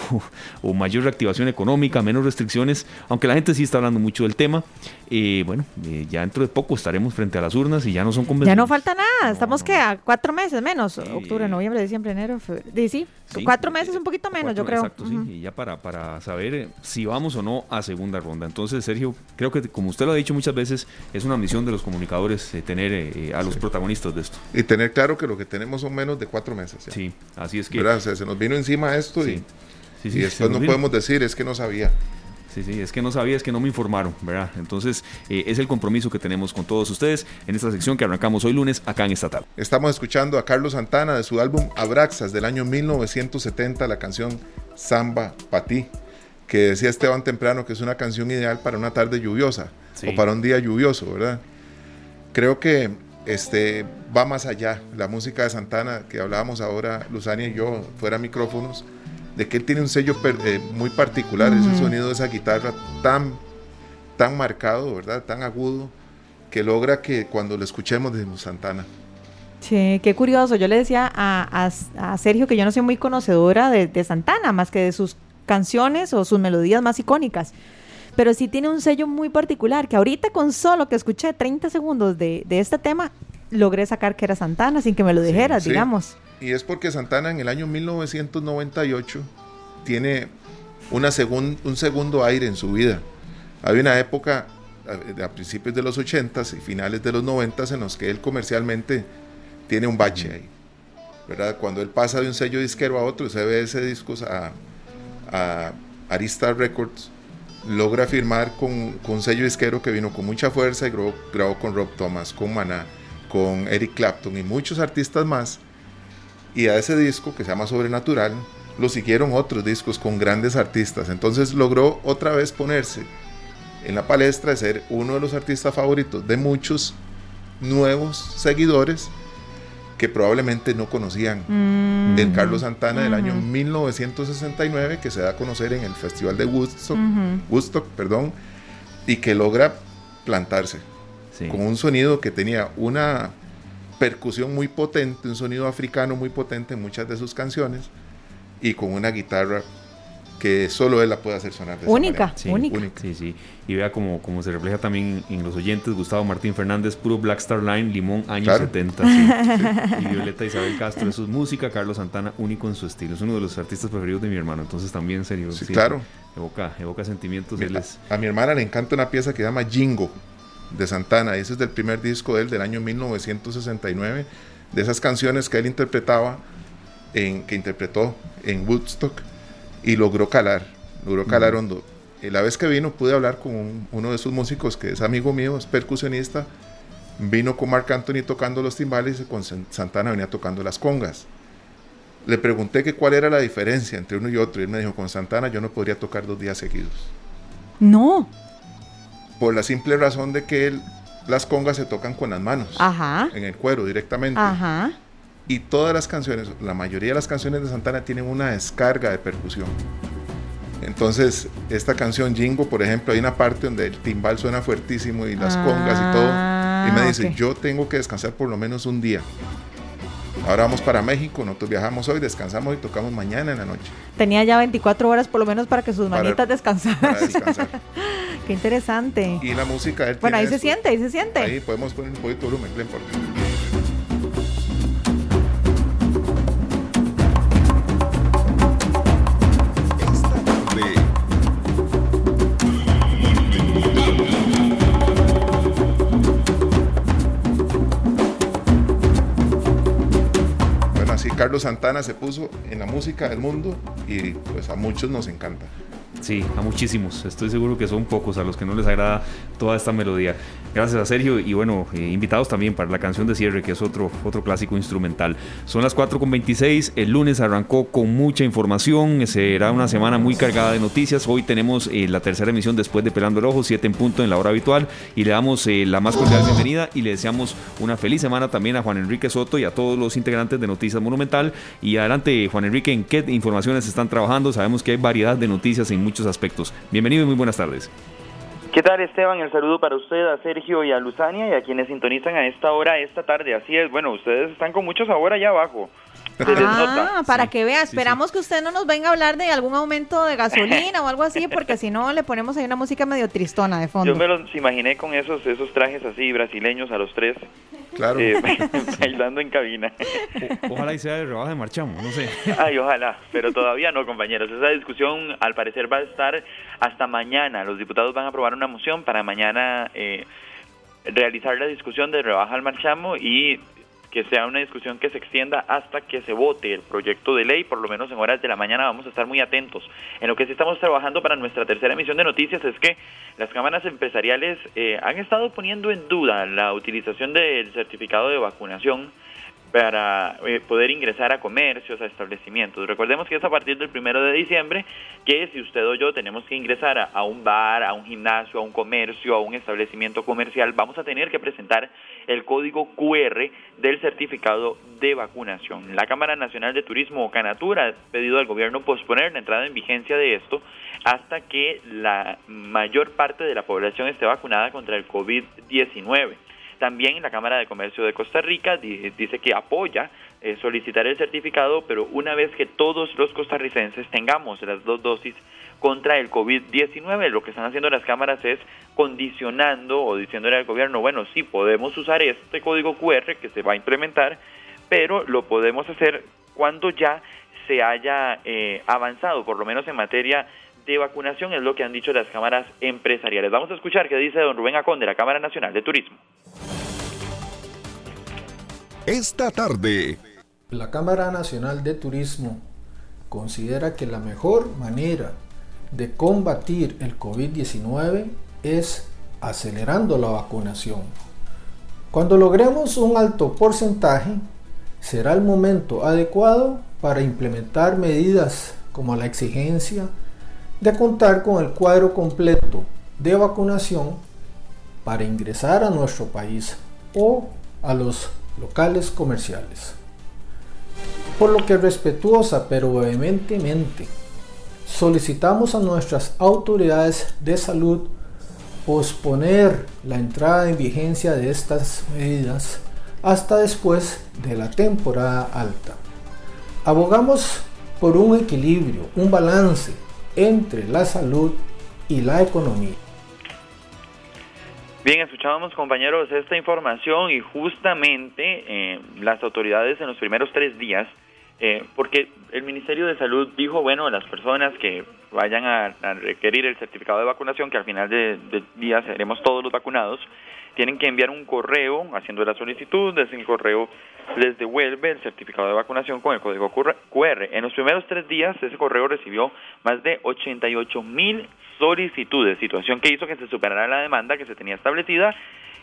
mayor reactivación económica, menos restricciones, aunque la gente sí está hablando mucho del tema, eh, bueno, ya dentro de poco estaremos frente a las urnas y ya no son ya no falta nada, estamos que a cuatro meses menos, octubre, noviembre, diciembre, enero, febrero. Sí, cuatro meses, un poquito menos, yo creo. Exacto, sí, y ya para, para saber eh, si vamos o no a segunda ronda. Entonces, Sergio, creo que como usted lo ha dicho muchas veces, es una misión de los comunicadores eh, tener eh, a los protagonistas de esto. Y tener claro que lo que tenemos son menos de cuatro meses. Sí, así es que... se nos vino encima esto y, y después no podemos decir, es que no sabía. Sí, sí, es que no sabía, es que no me informaron, ¿verdad? Entonces, eh, es el compromiso que tenemos con todos ustedes en esta sección que arrancamos hoy lunes acá en Estatal. Estamos escuchando a Carlos Santana de su álbum Abraxas del año 1970, la canción Samba Patí, que decía Esteban Temprano que es una canción ideal para una tarde lluviosa o para un día lluvioso, ¿verdad? Creo que este, va más allá. La música de Santana que hablábamos ahora, Luzania y yo, fuera micrófonos, de que él tiene un sello eh, muy particular, ese sonido de esa guitarra tan, tan marcado, ¿verdad? Tan agudo, que logra que cuando lo escuchemos de Santana. Sí, qué curioso. Yo le decía a, Sergio que yo no soy muy conocedora de, Santana, más que de sus canciones o sus melodías más icónicas. Pero sí tiene un sello muy particular, que ahorita con solo que escuché 30 segundos de, este tema, logré sacar que era Santana sin que me lo dijeras, digamos y es porque Santana en el año 1998 tiene una un segundo aire en su vida. Había una época a, principios de los 80s y finales de los 90s en los que él comercialmente tiene un bache ahí. ¿verdad? Cuando él pasa de un sello disquero a otro, se ve ese disco a, a Arista Records, logra firmar con, con, un sello disquero que vino con mucha fuerza y grabó, grabó con Rob Thomas, con Maná, con Eric Clapton y muchos artistas más y a ese disco que se llama Sobrenatural lo siguieron otros discos con grandes artistas. Entonces logró otra vez ponerse en la palestra de ser uno de los artistas favoritos de muchos nuevos seguidores que probablemente no conocían mm. el Carlos Santana del año 1969 que se da a conocer en el Festival de Woodstock, Woodstock perdón, y que logra plantarse con un sonido que tenía una percusión muy potente, un sonido africano muy potente en muchas de sus canciones y con una guitarra que solo él la puede hacer sonar de única, sí, única. Sí, sí. Y vea como, como se refleja también en los oyentes, Gustavo Martín Fernández, puro Black Star Line, Limón, años 70. y Violeta Isabel Castro, eso es música, Carlos Santana, único en su estilo. Es uno de los artistas preferidos de mi hermano, entonces también, serio. Sí, claro. Evoca, evoca sentimientos. a mi hermana le encanta una pieza que se llama Jingo de Santana. Ese es del primer disco de él, del año 1969, de esas canciones que él interpretaba, en, que interpretó en Woodstock y logró calar, logró calar hondo. Y la vez que vino pude hablar con uno de sus músicos que es amigo mío, es percusionista, vino con Marc Anthony tocando los timbales y con Santana venía tocando las congas. Le pregunté que cuál era la diferencia entre uno y otro y él me dijo, con Santana yo no podría tocar dos días seguidos. No por la simple razón de que las congas se tocan con las manos, en el cuero directamente. Y todas las canciones, la mayoría de las canciones de Santana tienen una descarga de percusión. Entonces, esta canción Jingo, por ejemplo, hay una parte donde el timbal suena fuertísimo y las congas y todo. Y me ah, dice, yo tengo que descansar por lo menos un día. Ahora vamos para México, nosotros viajamos hoy, descansamos y tocamos mañana en la noche. Tenía ya 24 horas por lo menos para que sus manitas descansaran. Qué interesante. Y la música... bueno, ahí se siente, ahí se siente. Ahí podemos poner un poquito de volumen, no importa. Carlos Santana se puso en la música del mundo y pues a muchos nos encanta. Sí, a muchísimos. Estoy seguro que son pocos a los que no les agrada toda esta melodía. Gracias a Sergio y bueno, eh, invitados también para la canción de cierre, que es otro, otro clásico instrumental. Son las 4.26, el lunes arrancó con mucha información, será una semana muy cargada de noticias. Hoy tenemos eh, la tercera emisión después de Pelando el Ojo, 7 en punto en la hora habitual, y le damos eh, la más cordial bienvenida y le deseamos una feliz semana también a Juan Enrique Soto y a todos los integrantes de Noticias Monumental. Y adelante, Juan Enrique, ¿en qué informaciones están trabajando? Sabemos que hay variedad de noticias en muchos aspectos. Bienvenido y muy buenas tardes. ¿Qué tal Esteban? El saludo para usted, a Sergio y a Luzania y a quienes sintonizan a esta hora, esta tarde. Así es, bueno, ustedes están con mucho sabor allá abajo. Ah, para que vea, esperamos que usted no nos venga a hablar de algún aumento de gasolina o algo así, porque si no le ponemos ahí una música medio tristona de fondo. Yo me los imaginé con esos, esos trajes así brasileños a los tres. Claro. Eh, bailando en cabina. ojalá y sea de rebaja de marchamos, no sé. Ay, ojalá, pero todavía no, compañeros. Esa discusión al parecer va a estar hasta mañana. Los diputados van a aprobar una moción para mañana eh, realizar la discusión de rebaja al marchamo y que sea una discusión que se extienda hasta que se vote el proyecto de ley, por lo menos en horas de la mañana vamos a estar muy atentos. En lo que sí estamos trabajando para nuestra tercera emisión de noticias es que las cámaras empresariales eh, han estado poniendo en duda la utilización del certificado de vacunación para eh, poder ingresar a comercios, a establecimientos. Recordemos que es a partir del primero de diciembre que si usted o yo tenemos que ingresar a, un bar, a un gimnasio, a un comercio, a un establecimiento comercial, vamos a tener que presentar el código QR del certificado de vacunación. La Cámara Nacional de Turismo, Canatura, ha pedido al gobierno posponer la entrada en vigencia de esto hasta que la mayor parte de la población esté vacunada contra el COVID-19. También la Cámara de Comercio de Costa Rica dice que apoya eh, solicitar el certificado, pero una vez que todos los costarricenses tengamos las dos dosis contra el COVID-19, lo que están haciendo las cámaras es condicionando o diciéndole al gobierno, bueno, sí, podemos usar este código QR que se va a implementar, pero lo podemos hacer cuando ya se haya eh, avanzado, por lo menos en materia de vacunación, es lo que han dicho las cámaras empresariales. Vamos a escuchar qué dice don Rubén Acón de la Cámara Nacional de Turismo. Esta tarde. La Cámara Nacional de Turismo considera que la mejor manera de combatir el COVID-19 es acelerando la vacunación. Cuando logremos un alto porcentaje, será el momento adecuado para implementar medidas como la exigencia de contar con el cuadro completo de vacunación para ingresar a nuestro país o a los locales comerciales. Por lo que respetuosa pero vehementemente solicitamos a nuestras autoridades de salud posponer la entrada en vigencia de estas medidas hasta después de la temporada alta. Abogamos por un equilibrio, un balance entre la salud y la economía. Bien, escuchábamos compañeros esta información y justamente eh, las autoridades en los primeros tres días, eh, porque el Ministerio de Salud dijo, bueno, las personas que vayan a, requerir el certificado de vacunación, que al final del de día seremos todos los vacunados, tienen que enviar un correo haciendo la solicitud, desde el correo les devuelve el certificado de vacunación con el código QR. En los primeros tres días ese correo recibió más de 88 mil solicitudes, situación que hizo que se superara la demanda que se tenía establecida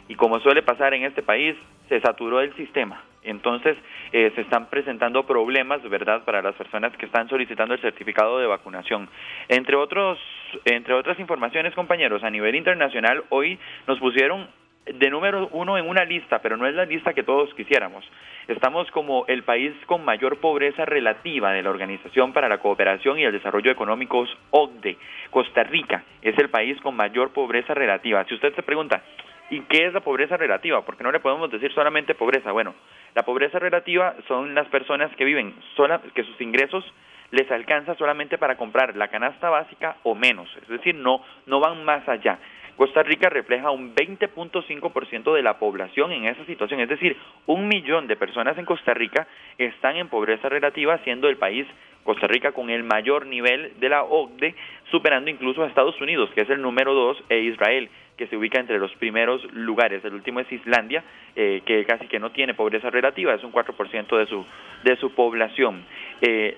y como suele pasar en este país, se saturó el sistema. Entonces, eh, se están presentando problemas, ¿verdad?, para las personas que están solicitando el certificado de vacunación. Entre, otros, entre otras informaciones, compañeros, a nivel internacional, hoy nos pusieron de número uno en una lista, pero no es la lista que todos quisiéramos. Estamos como el país con mayor pobreza relativa de la Organización para la Cooperación y el Desarrollo Económicos, OCDE. Costa Rica es el país con mayor pobreza relativa. Si usted se pregunta, ¿y qué es la pobreza relativa? Porque no le podemos decir solamente pobreza. Bueno, la pobreza relativa son las personas que viven, sola, que sus ingresos les alcanza solamente para comprar la canasta básica o menos, es decir, no, no van más allá. Costa Rica refleja un 20.5% de la población en esa situación, es decir, un millón de personas en Costa Rica están en pobreza relativa, siendo el país Costa Rica con el mayor nivel de la OCDE, superando incluso a Estados Unidos, que es el número dos, e Israel, que se ubica entre los primeros lugares. El último es Islandia, eh, que casi que no tiene pobreza relativa, es un 4% de su, de su población. Eh,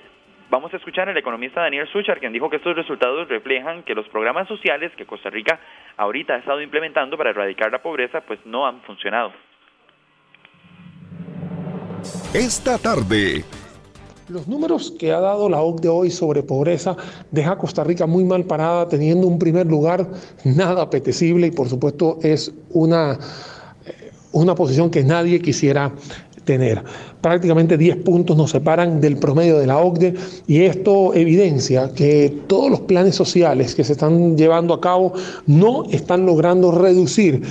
Vamos a escuchar al economista Daniel Suchar, quien dijo que estos resultados reflejan que los programas sociales que Costa Rica ahorita ha estado implementando para erradicar la pobreza pues no han funcionado. Esta tarde. Los números que ha dado la OCDE hoy sobre pobreza deja a Costa Rica muy mal parada, teniendo un primer lugar nada apetecible y por supuesto es una, eh, una posición que nadie quisiera tener. Prácticamente 10 puntos nos separan del promedio de la OCDE y esto evidencia que todos los planes sociales que se están llevando a cabo no están logrando reducir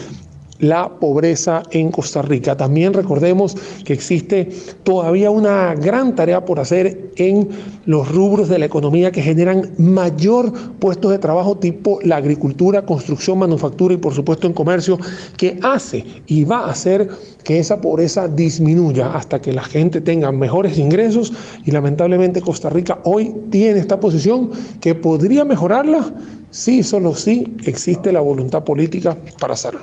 la pobreza en Costa Rica. También recordemos que existe todavía una gran tarea por hacer en los rubros de la economía que generan mayor puestos de trabajo tipo la agricultura, construcción, manufactura y por supuesto en comercio, que hace y va a hacer que esa pobreza disminuya hasta que la gente tenga mejores ingresos y lamentablemente Costa Rica hoy tiene esta posición que podría mejorarla si solo si existe la voluntad política para hacerlo.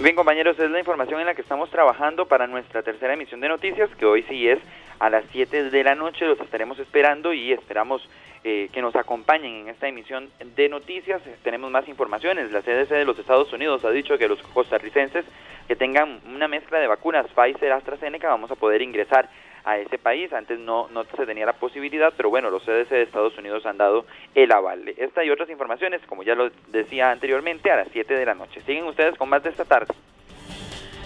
Bien, compañeros, es la información en la que estamos trabajando para nuestra tercera emisión de noticias, que hoy sí es a las 7 de la noche. Los estaremos esperando y esperamos eh, que nos acompañen en esta emisión de noticias. Tenemos más informaciones. La CDC de los Estados Unidos ha dicho que los costarricenses que tengan una mezcla de vacunas Pfizer, AstraZeneca, vamos a poder ingresar a ese país. Antes no, no se tenía la posibilidad, pero bueno, los CDC de Estados Unidos han dado el aval. Esta y otras informaciones, como ya lo decía anteriormente, a las 7 de la noche. Siguen ustedes con más de esta tarde.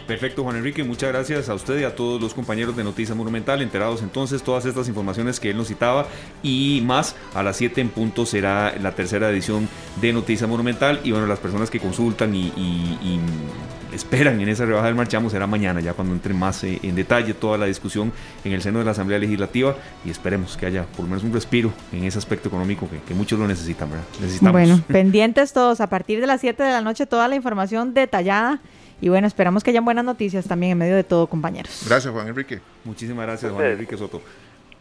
Perfecto, Juan Enrique, muchas gracias a usted y a todos los compañeros de Noticias Monumental, enterados entonces todas estas informaciones que él nos citaba y más a las 7 en punto será la tercera edición de Noticias Monumental y bueno, las personas que consultan y, esperan en esa rebaja del marchamo será mañana, ya cuando entre más eh, en detalle toda la discusión en el seno de la Asamblea Legislativa y esperemos que haya por lo menos un respiro en ese aspecto económico que, muchos lo necesitan, ¿verdad? Necesitamos. Bueno, pendientes todos, a partir de las 7 de la noche toda la información detallada y bueno, esperamos que hayan buenas noticias también en medio de todo, compañeros. Gracias, Juan Enrique. Muchísimas gracias, Juan Enrique Soto.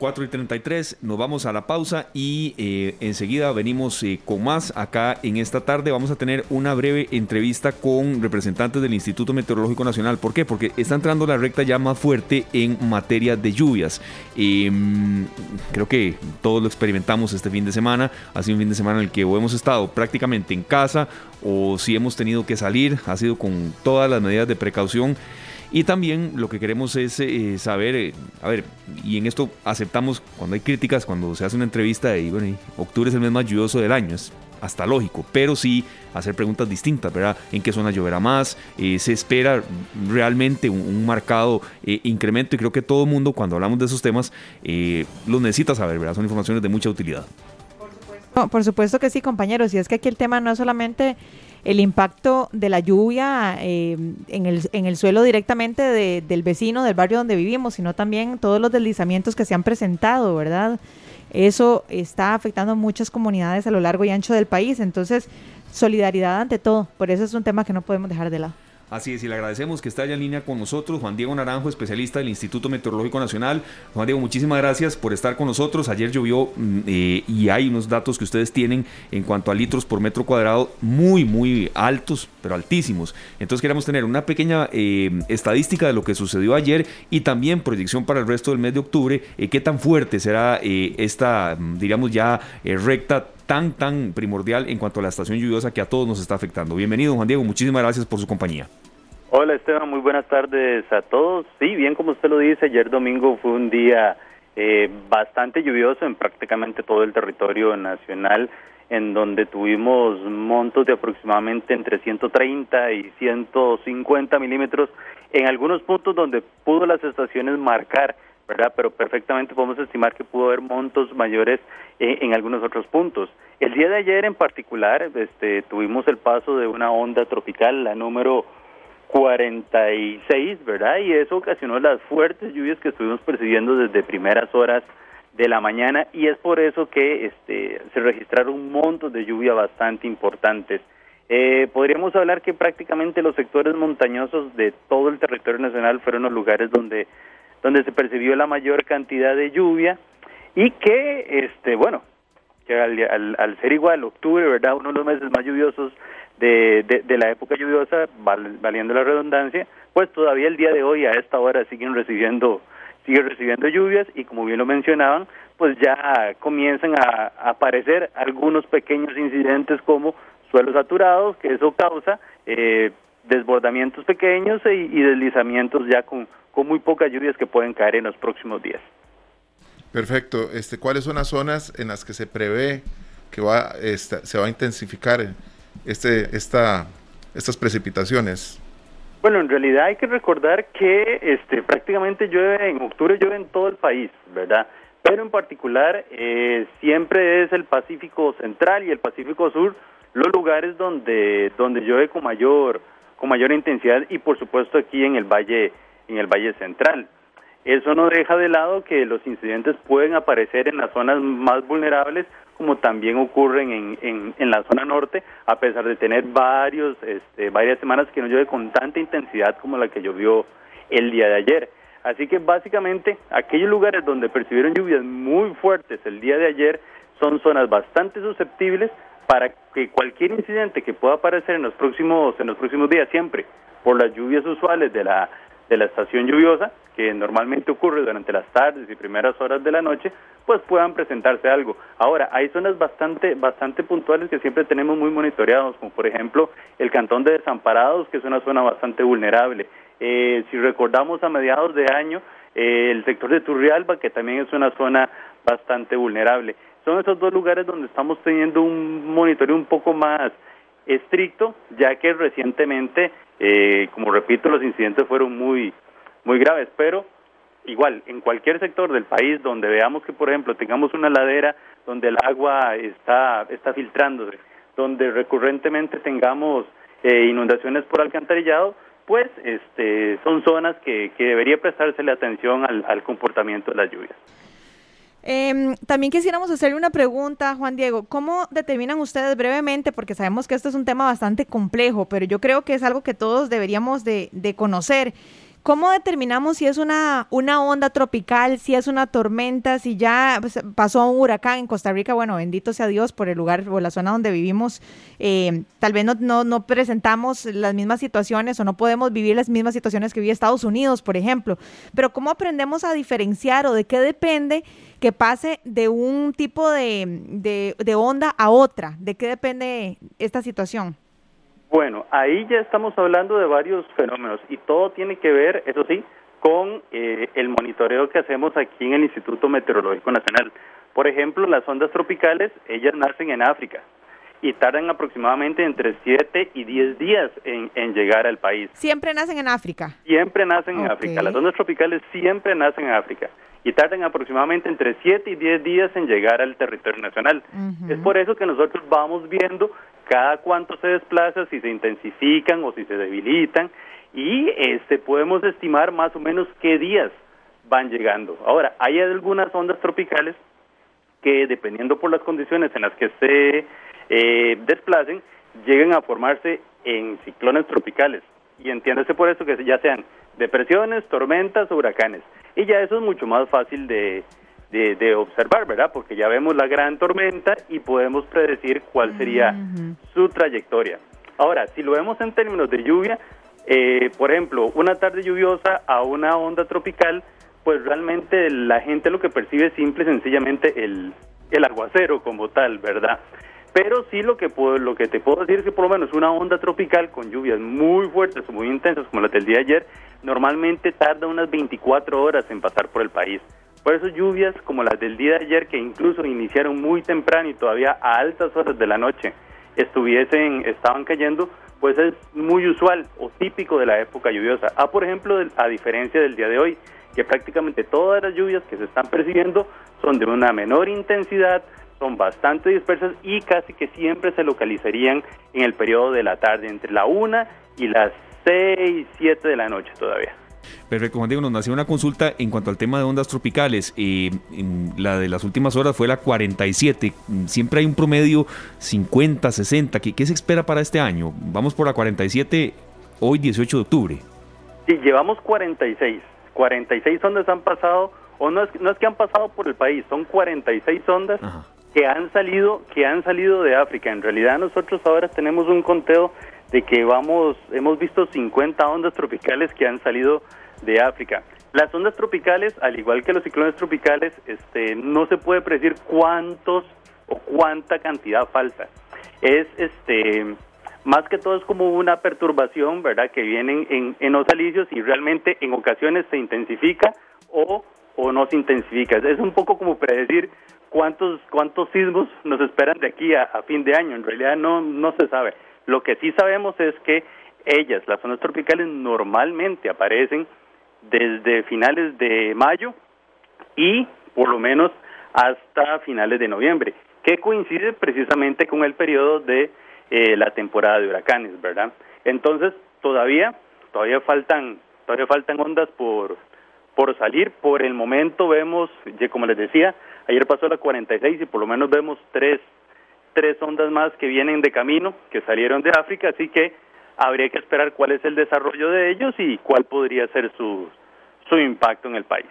4 y 33, nos vamos a la pausa y eh, enseguida venimos eh, con más acá en esta tarde. Vamos a tener una breve entrevista con representantes del Instituto Meteorológico Nacional. ¿Por qué? Porque está entrando la recta ya más fuerte en materia de lluvias. Em, creo que todos lo experimentamos este fin de semana. Ha sido un fin de semana en el que o hemos estado prácticamente en casa o si hemos tenido que salir, ha sido con todas las medidas de precaución. Y también lo que queremos es eh, saber, eh, a ver, y en esto aceptamos cuando hay críticas, cuando se hace una entrevista y bueno, octubre es el mes más lluvioso del año, es hasta lógico, pero sí hacer preguntas distintas, ¿verdad? ¿En qué zona lloverá más? Eh, ¿Se espera realmente un, marcado incremento? Y creo que todo mundo, cuando hablamos de esos temas, los necesita saber, ¿verdad? Son informaciones de mucha utilidad. por supuesto que sí, compañeros, y es que aquí el tema no es solamente el impacto de la lluvia eh, en, el, en el suelo directamente del vecino, del barrio donde vivimos, sino también todos los deslizamientos que se han presentado, ¿verdad? Eso está afectando a muchas comunidades a lo largo y ancho del país, entonces solidaridad ante todo, por eso es un tema que no podemos dejar de lado. Así es, y le agradecemos que esté allá en línea con nosotros, Juan Diego Naranjo, especialista del Instituto Meteorológico Nacional. Juan Diego, muchísimas gracias por estar con nosotros. Ayer llovió mm, eh, y hay unos datos que ustedes tienen en cuanto a litros por metro cuadrado muy, muy altos, pero altísimos. Entonces queremos tener una pequeña eh, estadística de lo que sucedió ayer y también proyección para el resto del mes de octubre. Eh, ¿Qué tan fuerte será esta, mm, diríamos ya, recta tan, tan primordial en cuanto a la estación lluviosa que a todos nos está afectando. Bienvenido, Juan Diego. Muchísimas gracias por su compañía. Hola Esteban, muy buenas tardes a todos. Sí, bien como usted lo dice, ayer domingo fue un día eh, bastante lluvioso en prácticamente todo el territorio nacional, en donde tuvimos montos de aproximadamente entre 130 y 150 milímetros, en algunos puntos donde pudo las estaciones marcar, ¿verdad? Pero perfectamente podemos estimar que pudo haber montos mayores eh, en algunos otros puntos. El día de ayer en particular, este, tuvimos el paso de una onda tropical, la número 46, ¿verdad? Y eso ocasionó las fuertes lluvias que estuvimos percibiendo desde primeras horas de la mañana y es por eso que este, se registraron montos de lluvia bastante importantes. Eh, podríamos hablar que prácticamente los sectores montañosos de todo el territorio nacional fueron los lugares donde, donde se percibió la mayor cantidad de lluvia y que, este, bueno, que al, al ser igual octubre, ¿verdad? Uno de los meses más lluviosos de, de, la época lluviosa, valiendo la redundancia, pues todavía el día de hoy a esta hora siguen recibiendo siguen recibiendo lluvias y como bien lo mencionaban, pues ya comienzan a, aparecer algunos pequeños incidentes como suelos saturados, que eso causa eh, desbordamientos pequeños y, deslizamientos ya con, con muy pocas lluvias que pueden caer en los próximos días. Perfecto. Este, ¿Cuáles son las zonas en las que se prevé que va, esta, se va a intensificar este, esta, estas precipitaciones? Bueno, en realidad hay que recordar que este, prácticamente llueve en octubre, llueve en todo el país, ¿verdad? Pero en particular eh, siempre es el Pacífico Central y el Pacífico Sur los lugares donde donde llueve con mayor con mayor intensidad y por supuesto aquí en el valle en el valle central. Eso no deja de lado que los incidentes pueden aparecer en las zonas más vulnerables como también ocurren en, en, la zona norte, a pesar de tener varios, este, varias semanas que no llueve con tanta intensidad como la que llovió el día de ayer. Así que básicamente aquellos lugares donde percibieron lluvias muy fuertes el día de ayer son zonas bastante susceptibles para que cualquier incidente que pueda aparecer en los próximos en los próximos días siempre por las lluvias usuales de la de la estación lluviosa, que normalmente ocurre durante las tardes y primeras horas de la noche, pues puedan presentarse algo. Ahora, hay zonas bastante, bastante puntuales que siempre tenemos muy monitoreados, como por ejemplo el cantón de Desamparados, que es una zona bastante vulnerable. Eh, si recordamos a mediados de año, eh, el sector de Turrialba, que también es una zona bastante vulnerable. Son esos dos lugares donde estamos teniendo un monitoreo un poco más estricto, ya que recientemente eh, como repito, los incidentes fueron muy, muy graves, pero igual, en cualquier sector del país donde veamos que, por ejemplo, tengamos una ladera donde el agua está, está filtrándose, donde recurrentemente tengamos eh, inundaciones por alcantarillado, pues este, son zonas que, que debería prestársele atención al, al comportamiento de las lluvias. Em, también quisiéramos hacerle una pregunta, Juan Diego. ¿Cómo determinan ustedes brevemente, porque sabemos que esto es un tema bastante complejo, pero yo creo que es algo que todos deberíamos de, de conocer? ¿Cómo determinamos si es una, una onda tropical, si es una tormenta, si ya pues, pasó un huracán en Costa Rica? Bueno, bendito sea Dios por el lugar o la zona donde vivimos. Eh, tal vez no, no, no, presentamos las mismas situaciones o no podemos vivir las mismas situaciones que vive Estados Unidos, por ejemplo. Pero ¿cómo aprendemos a diferenciar o de qué depende que pase de un tipo de, de, de onda a otra? ¿De qué depende esta situación? Bueno, ahí ya estamos hablando de varios fenómenos y todo tiene que ver, eso sí, con eh, el monitoreo que hacemos aquí en el Instituto Meteorológico Nacional. Por ejemplo, las ondas tropicales, ellas nacen en África y tardan aproximadamente entre 7 y 10 días en, llegar al país. ¿Siempre nacen en África? Siempre nacen en África. Las ondas tropicales siempre nacen en África y tardan aproximadamente entre 7 y 10 días en llegar al territorio nacional. Es por eso que nosotros vamos viendo cada cuánto se desplaza, si se intensifican o si se debilitan y este podemos estimar más o menos qué días van llegando. Ahora, hay algunas ondas tropicales que dependiendo por las condiciones en las que se eh, desplacen, llegan a formarse en ciclones tropicales. Y entiéndase por eso que ya sean depresiones, tormentas o huracanes. Y ya eso es mucho más fácil de, de, observar, ¿verdad? Porque ya vemos la gran tormenta y podemos predecir cuál sería su trayectoria. Ahora, si lo vemos en términos de lluvia, eh, por ejemplo, una tarde lluviosa a una onda tropical, pues realmente la gente lo que percibe es simple y sencillamente el, el aguacero como tal, ¿verdad? pero sí lo que puedo, lo que te puedo decir es que por lo menos una onda tropical con lluvias muy fuertes o muy intensas como las del día de ayer, normalmente tarda unas 24 horas en pasar por el país. Por eso lluvias como las del día de ayer, que incluso iniciaron muy temprano y todavía a altas horas de la noche estuviesen, estaban cayendo, pues es muy usual o típico de la época lluviosa. Ah, por ejemplo, a diferencia del día de hoy, que prácticamente todas las lluvias que se están percibiendo son de una menor intensidad, son bastante dispersas y casi que siempre se localizarían en el periodo de la tarde, entre la 1 y las 6, 7 de la noche todavía. Perfecto, Juan Diego, nos nació una consulta en cuanto al tema de ondas tropicales. Eh, la de las últimas horas fue la 47. Siempre hay un promedio 50, 60. ¿Qué, ¿Qué, se espera para este año? Vamos por la 47, hoy 18 de octubre. Sí, llevamos 46. 46 ondas han pasado, o no es, no es que han pasado por el país, son 46 ondas que han salido que han salido de África. En realidad nosotros ahora tenemos un conteo de que vamos hemos visto 50 ondas tropicales que han salido de África. Las ondas tropicales, al igual que los ciclones tropicales, este no se puede predecir cuántos o cuánta cantidad falta. Es este más que todo es como una perturbación, ¿verdad? Que viene en, en los alicios y realmente en ocasiones se intensifica o, o no se intensifica. Es un poco como predecir cuántos cuántos sismos nos esperan de aquí a, fin de año. En realidad no no se sabe. Lo que sí sabemos es que ellas, las zonas tropicales, normalmente aparecen desde finales de mayo y por lo menos hasta finales de noviembre, que coincide precisamente con el periodo de eh, la temporada de huracanes, ¿verdad? Entonces todavía todavía faltan todavía faltan ondas por por salir. Por el momento vemos, como les decía, ayer pasó la 46 y por lo menos vemos tres, tres ondas más que vienen de camino, que salieron de África, así que habría que esperar cuál es el desarrollo de ellos y cuál podría ser su, su impacto en el país.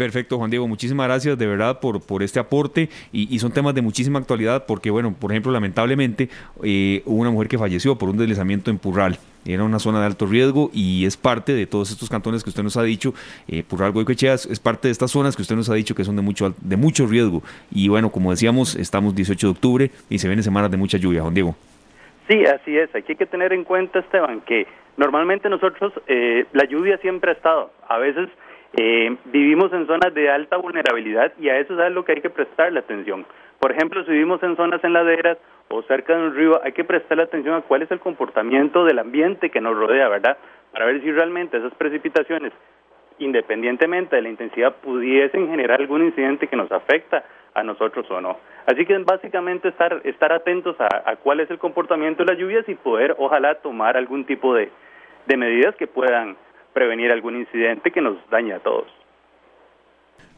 Perfecto, Juan Diego, muchísimas gracias de verdad por, por este aporte y, son temas de muchísima actualidad porque, bueno, por ejemplo, lamentablemente eh, hubo una mujer que falleció por un deslizamiento en Purral. Era una zona de alto riesgo y es parte de todos estos cantones que usted nos ha dicho, eh, Purral, Goicoechea, es parte de estas zonas que usted nos ha dicho que son de mucho, de mucho riesgo. Y bueno, como decíamos, estamos 18 de octubre y se vienen semanas de mucha lluvia, Juan Diego. Sí, así es. Aquí hay que tener en cuenta, Esteban, que normalmente nosotros, eh, la lluvia siempre ha estado. A veces eh, vivimos en zonas de alta vulnerabilidad y a eso es lo que hay que prestarle atención. Por ejemplo, si vivimos en zonas en laderas o cerca de un río, hay que prestarle atención a cuál es el comportamiento del ambiente que nos rodea, ¿verdad? Para ver si realmente esas precipitaciones, independientemente de la intensidad, pudiesen generar algún incidente que nos afecta a nosotros o no. Así que básicamente estar, estar atentos a, cuál es el comportamiento de las lluvias y poder, ojalá, tomar algún tipo de medidas que puedan prevenir algún incidente que nos dañe a todos.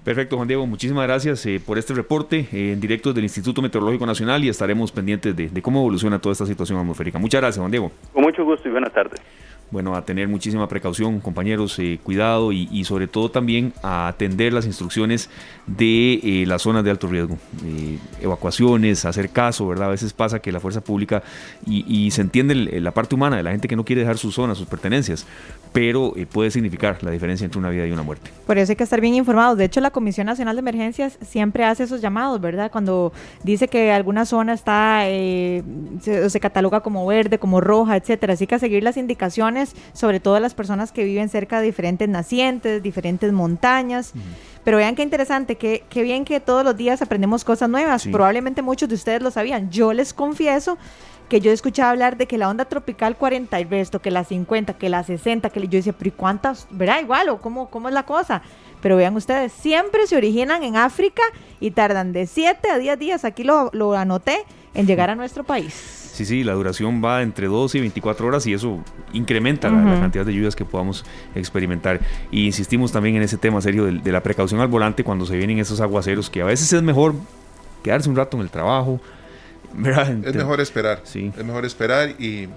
Perfecto, Juan Diego, muchísimas gracias eh, por este reporte eh, en directo del Instituto Meteorológico Nacional y estaremos pendientes de, de, cómo evoluciona toda esta situación atmosférica. Muchas gracias, Juan Diego. Con mucho gusto y buenas tardes bueno, a tener muchísima precaución, compañeros, eh, cuidado y, sobre todo también a atender las instrucciones de eh, las zonas de alto riesgo. Eh, evacuaciones, hacer caso, ¿verdad? A veces pasa que la fuerza pública y, se entiende la parte humana de la gente que no quiere dejar sus zonas, sus pertenencias, pero puede significar la diferencia entre una vida y una muerte. Por eso hay que estar bien informados. De hecho, la Comisión Nacional de Emergencias siempre hace esos llamados, ¿verdad? Cuando dice que alguna zona está, se, se cataloga como verde, como roja, etcétera. Así que a seguir las indicaciones sobre todo las personas que viven cerca de diferentes nacientes, diferentes montañas. Pero vean qué interesante, qué, qué, bien que todos los días aprendemos cosas nuevas. Probablemente muchos de ustedes lo sabían. Yo les confieso que yo escuchaba hablar de que la onda tropical 40 y resto, que la 50, que la 60, que yo decía, pero ¿y cuántas? ¿Verá igual o cómo, cómo es la cosa? Pero vean ustedes, siempre se originan en África y tardan de 7 a 10 días, aquí lo, lo anoté, en llegar a nuestro país. Sí, sí, la duración va entre 12 y 24 horas y eso incrementa la, cantidad de lluvias que podamos experimentar. Y insistimos también en ese tema serio de, la precaución al volante cuando se vienen esos aguaceros, que a veces es mejor quedarse un rato en el trabajo. Es mejor esperar. Sí. Es mejor esperar y,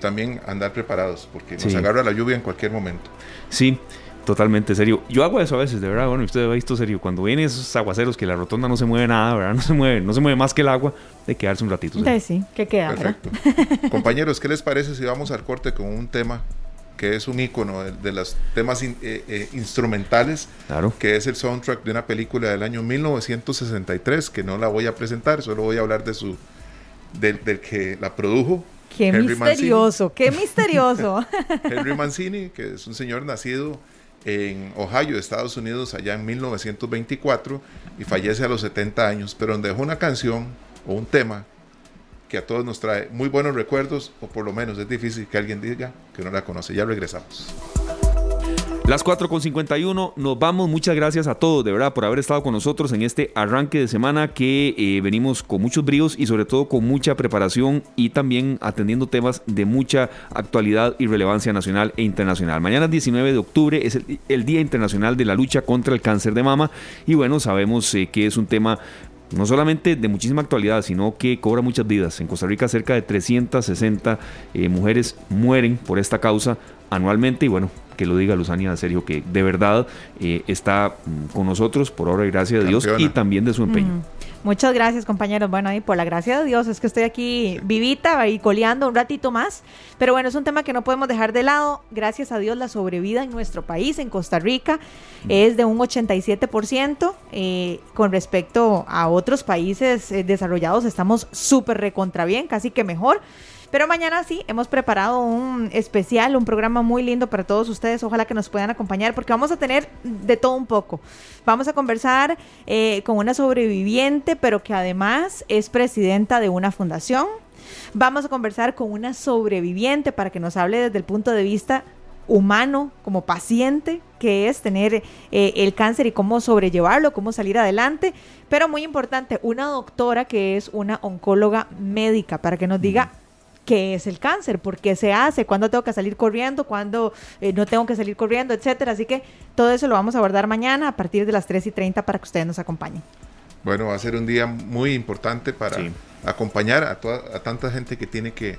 también andar preparados, porque nos agarra la lluvia en cualquier momento. Sí. Totalmente serio. Yo hago eso a veces, de verdad. Bueno, usted ha visto serio. Cuando vienen esos aguaceros que la rotonda no se mueve nada, ¿verdad? No se mueve, no se mueve más que el agua, de quedarse un ratito. Sí, que queda. Perfecto. Compañeros, ¿qué les parece si vamos al corte con un tema que es un icono de, los temas eh, eh, instrumentales, que es el soundtrack de una película del año 1963, que no la voy a presentar, solo voy a hablar de su del, que la produjo. Qué misterioso, qué misterioso. Henry Mancini, que es un señor nacido en Ohio, Estados Unidos, allá en 1924, y fallece a los 70 años, pero donde dejó una canción o un tema que a todos nos trae muy buenos recuerdos, o por lo menos es difícil que alguien diga que no la conoce. Ya regresamos. Las 4.51, nos vamos. Muchas gracias a todos, de verdad, por haber estado con nosotros en este arranque de semana que eh, venimos con muchos bríos y sobre todo con mucha preparación y también atendiendo temas de mucha actualidad y relevancia nacional e internacional. Mañana 19 de octubre es el, Día Internacional de la Lucha contra el Cáncer de Mama y bueno, sabemos eh, que es un tema no solamente de muchísima actualidad, sino que cobra muchas vidas. En Costa Rica cerca de 360 eh, mujeres mueren por esta causa anualmente y bueno, que lo diga Luzania Sergio, que de verdad eh, está mm, con nosotros por obra y gracia de Dios y también de su empeño. Muchas gracias, compañeros. Bueno, y por la gracia de Dios es que estoy aquí vivita y coleando un ratito más. Pero bueno, es un tema que no podemos dejar de lado. Gracias a Dios, la sobrevida en nuestro país, en Costa Rica, es de un 87%. Eh, con respecto a otros países eh, desarrollados, estamos súper recontra bien, casi que mejor. Pero mañana sí, hemos preparado un especial, un programa muy lindo para todos ustedes. Ojalá que nos puedan acompañar porque vamos a tener de todo un poco. Vamos a conversar eh, con una sobreviviente, pero que además es presidenta de una fundación. Vamos a conversar con una sobreviviente para que nos hable desde el punto de vista humano, como paciente, que es tener eh, el cáncer y cómo sobrellevarlo, cómo salir adelante. Pero muy importante, una doctora que es una oncóloga médica, para que nos diga qué es el cáncer, por qué se hace, cuándo tengo que salir corriendo, cuándo eh, no tengo que salir corriendo, etcétera. Así que todo eso lo vamos a abordar mañana a partir de las 3 y 30 para que ustedes nos acompañen. Bueno, va a ser un día muy importante para acompañar a, toda, a tanta gente que tiene que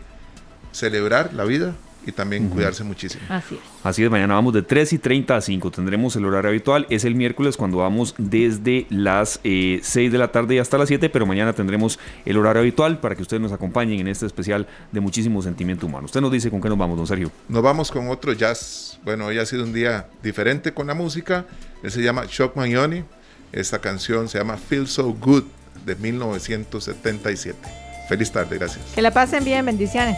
celebrar la vida y también cuidarse muchísimo. Así es. Así es, mañana vamos de 3 y 30 a 5. Tendremos el horario habitual. Es el miércoles cuando vamos desde las 6 eh, de la tarde y hasta las 7, pero mañana tendremos el horario habitual para que ustedes nos acompañen en este especial de muchísimo sentimiento humano. Usted nos dice con qué nos vamos, don Sergio. Nos vamos con otro jazz. Bueno, hoy ha sido un día diferente con la música. Él se llama Shock Magnoni. Esta canción se llama Feel So Good de 1977. Feliz tarde, gracias. Que la pasen bien, bendiciones.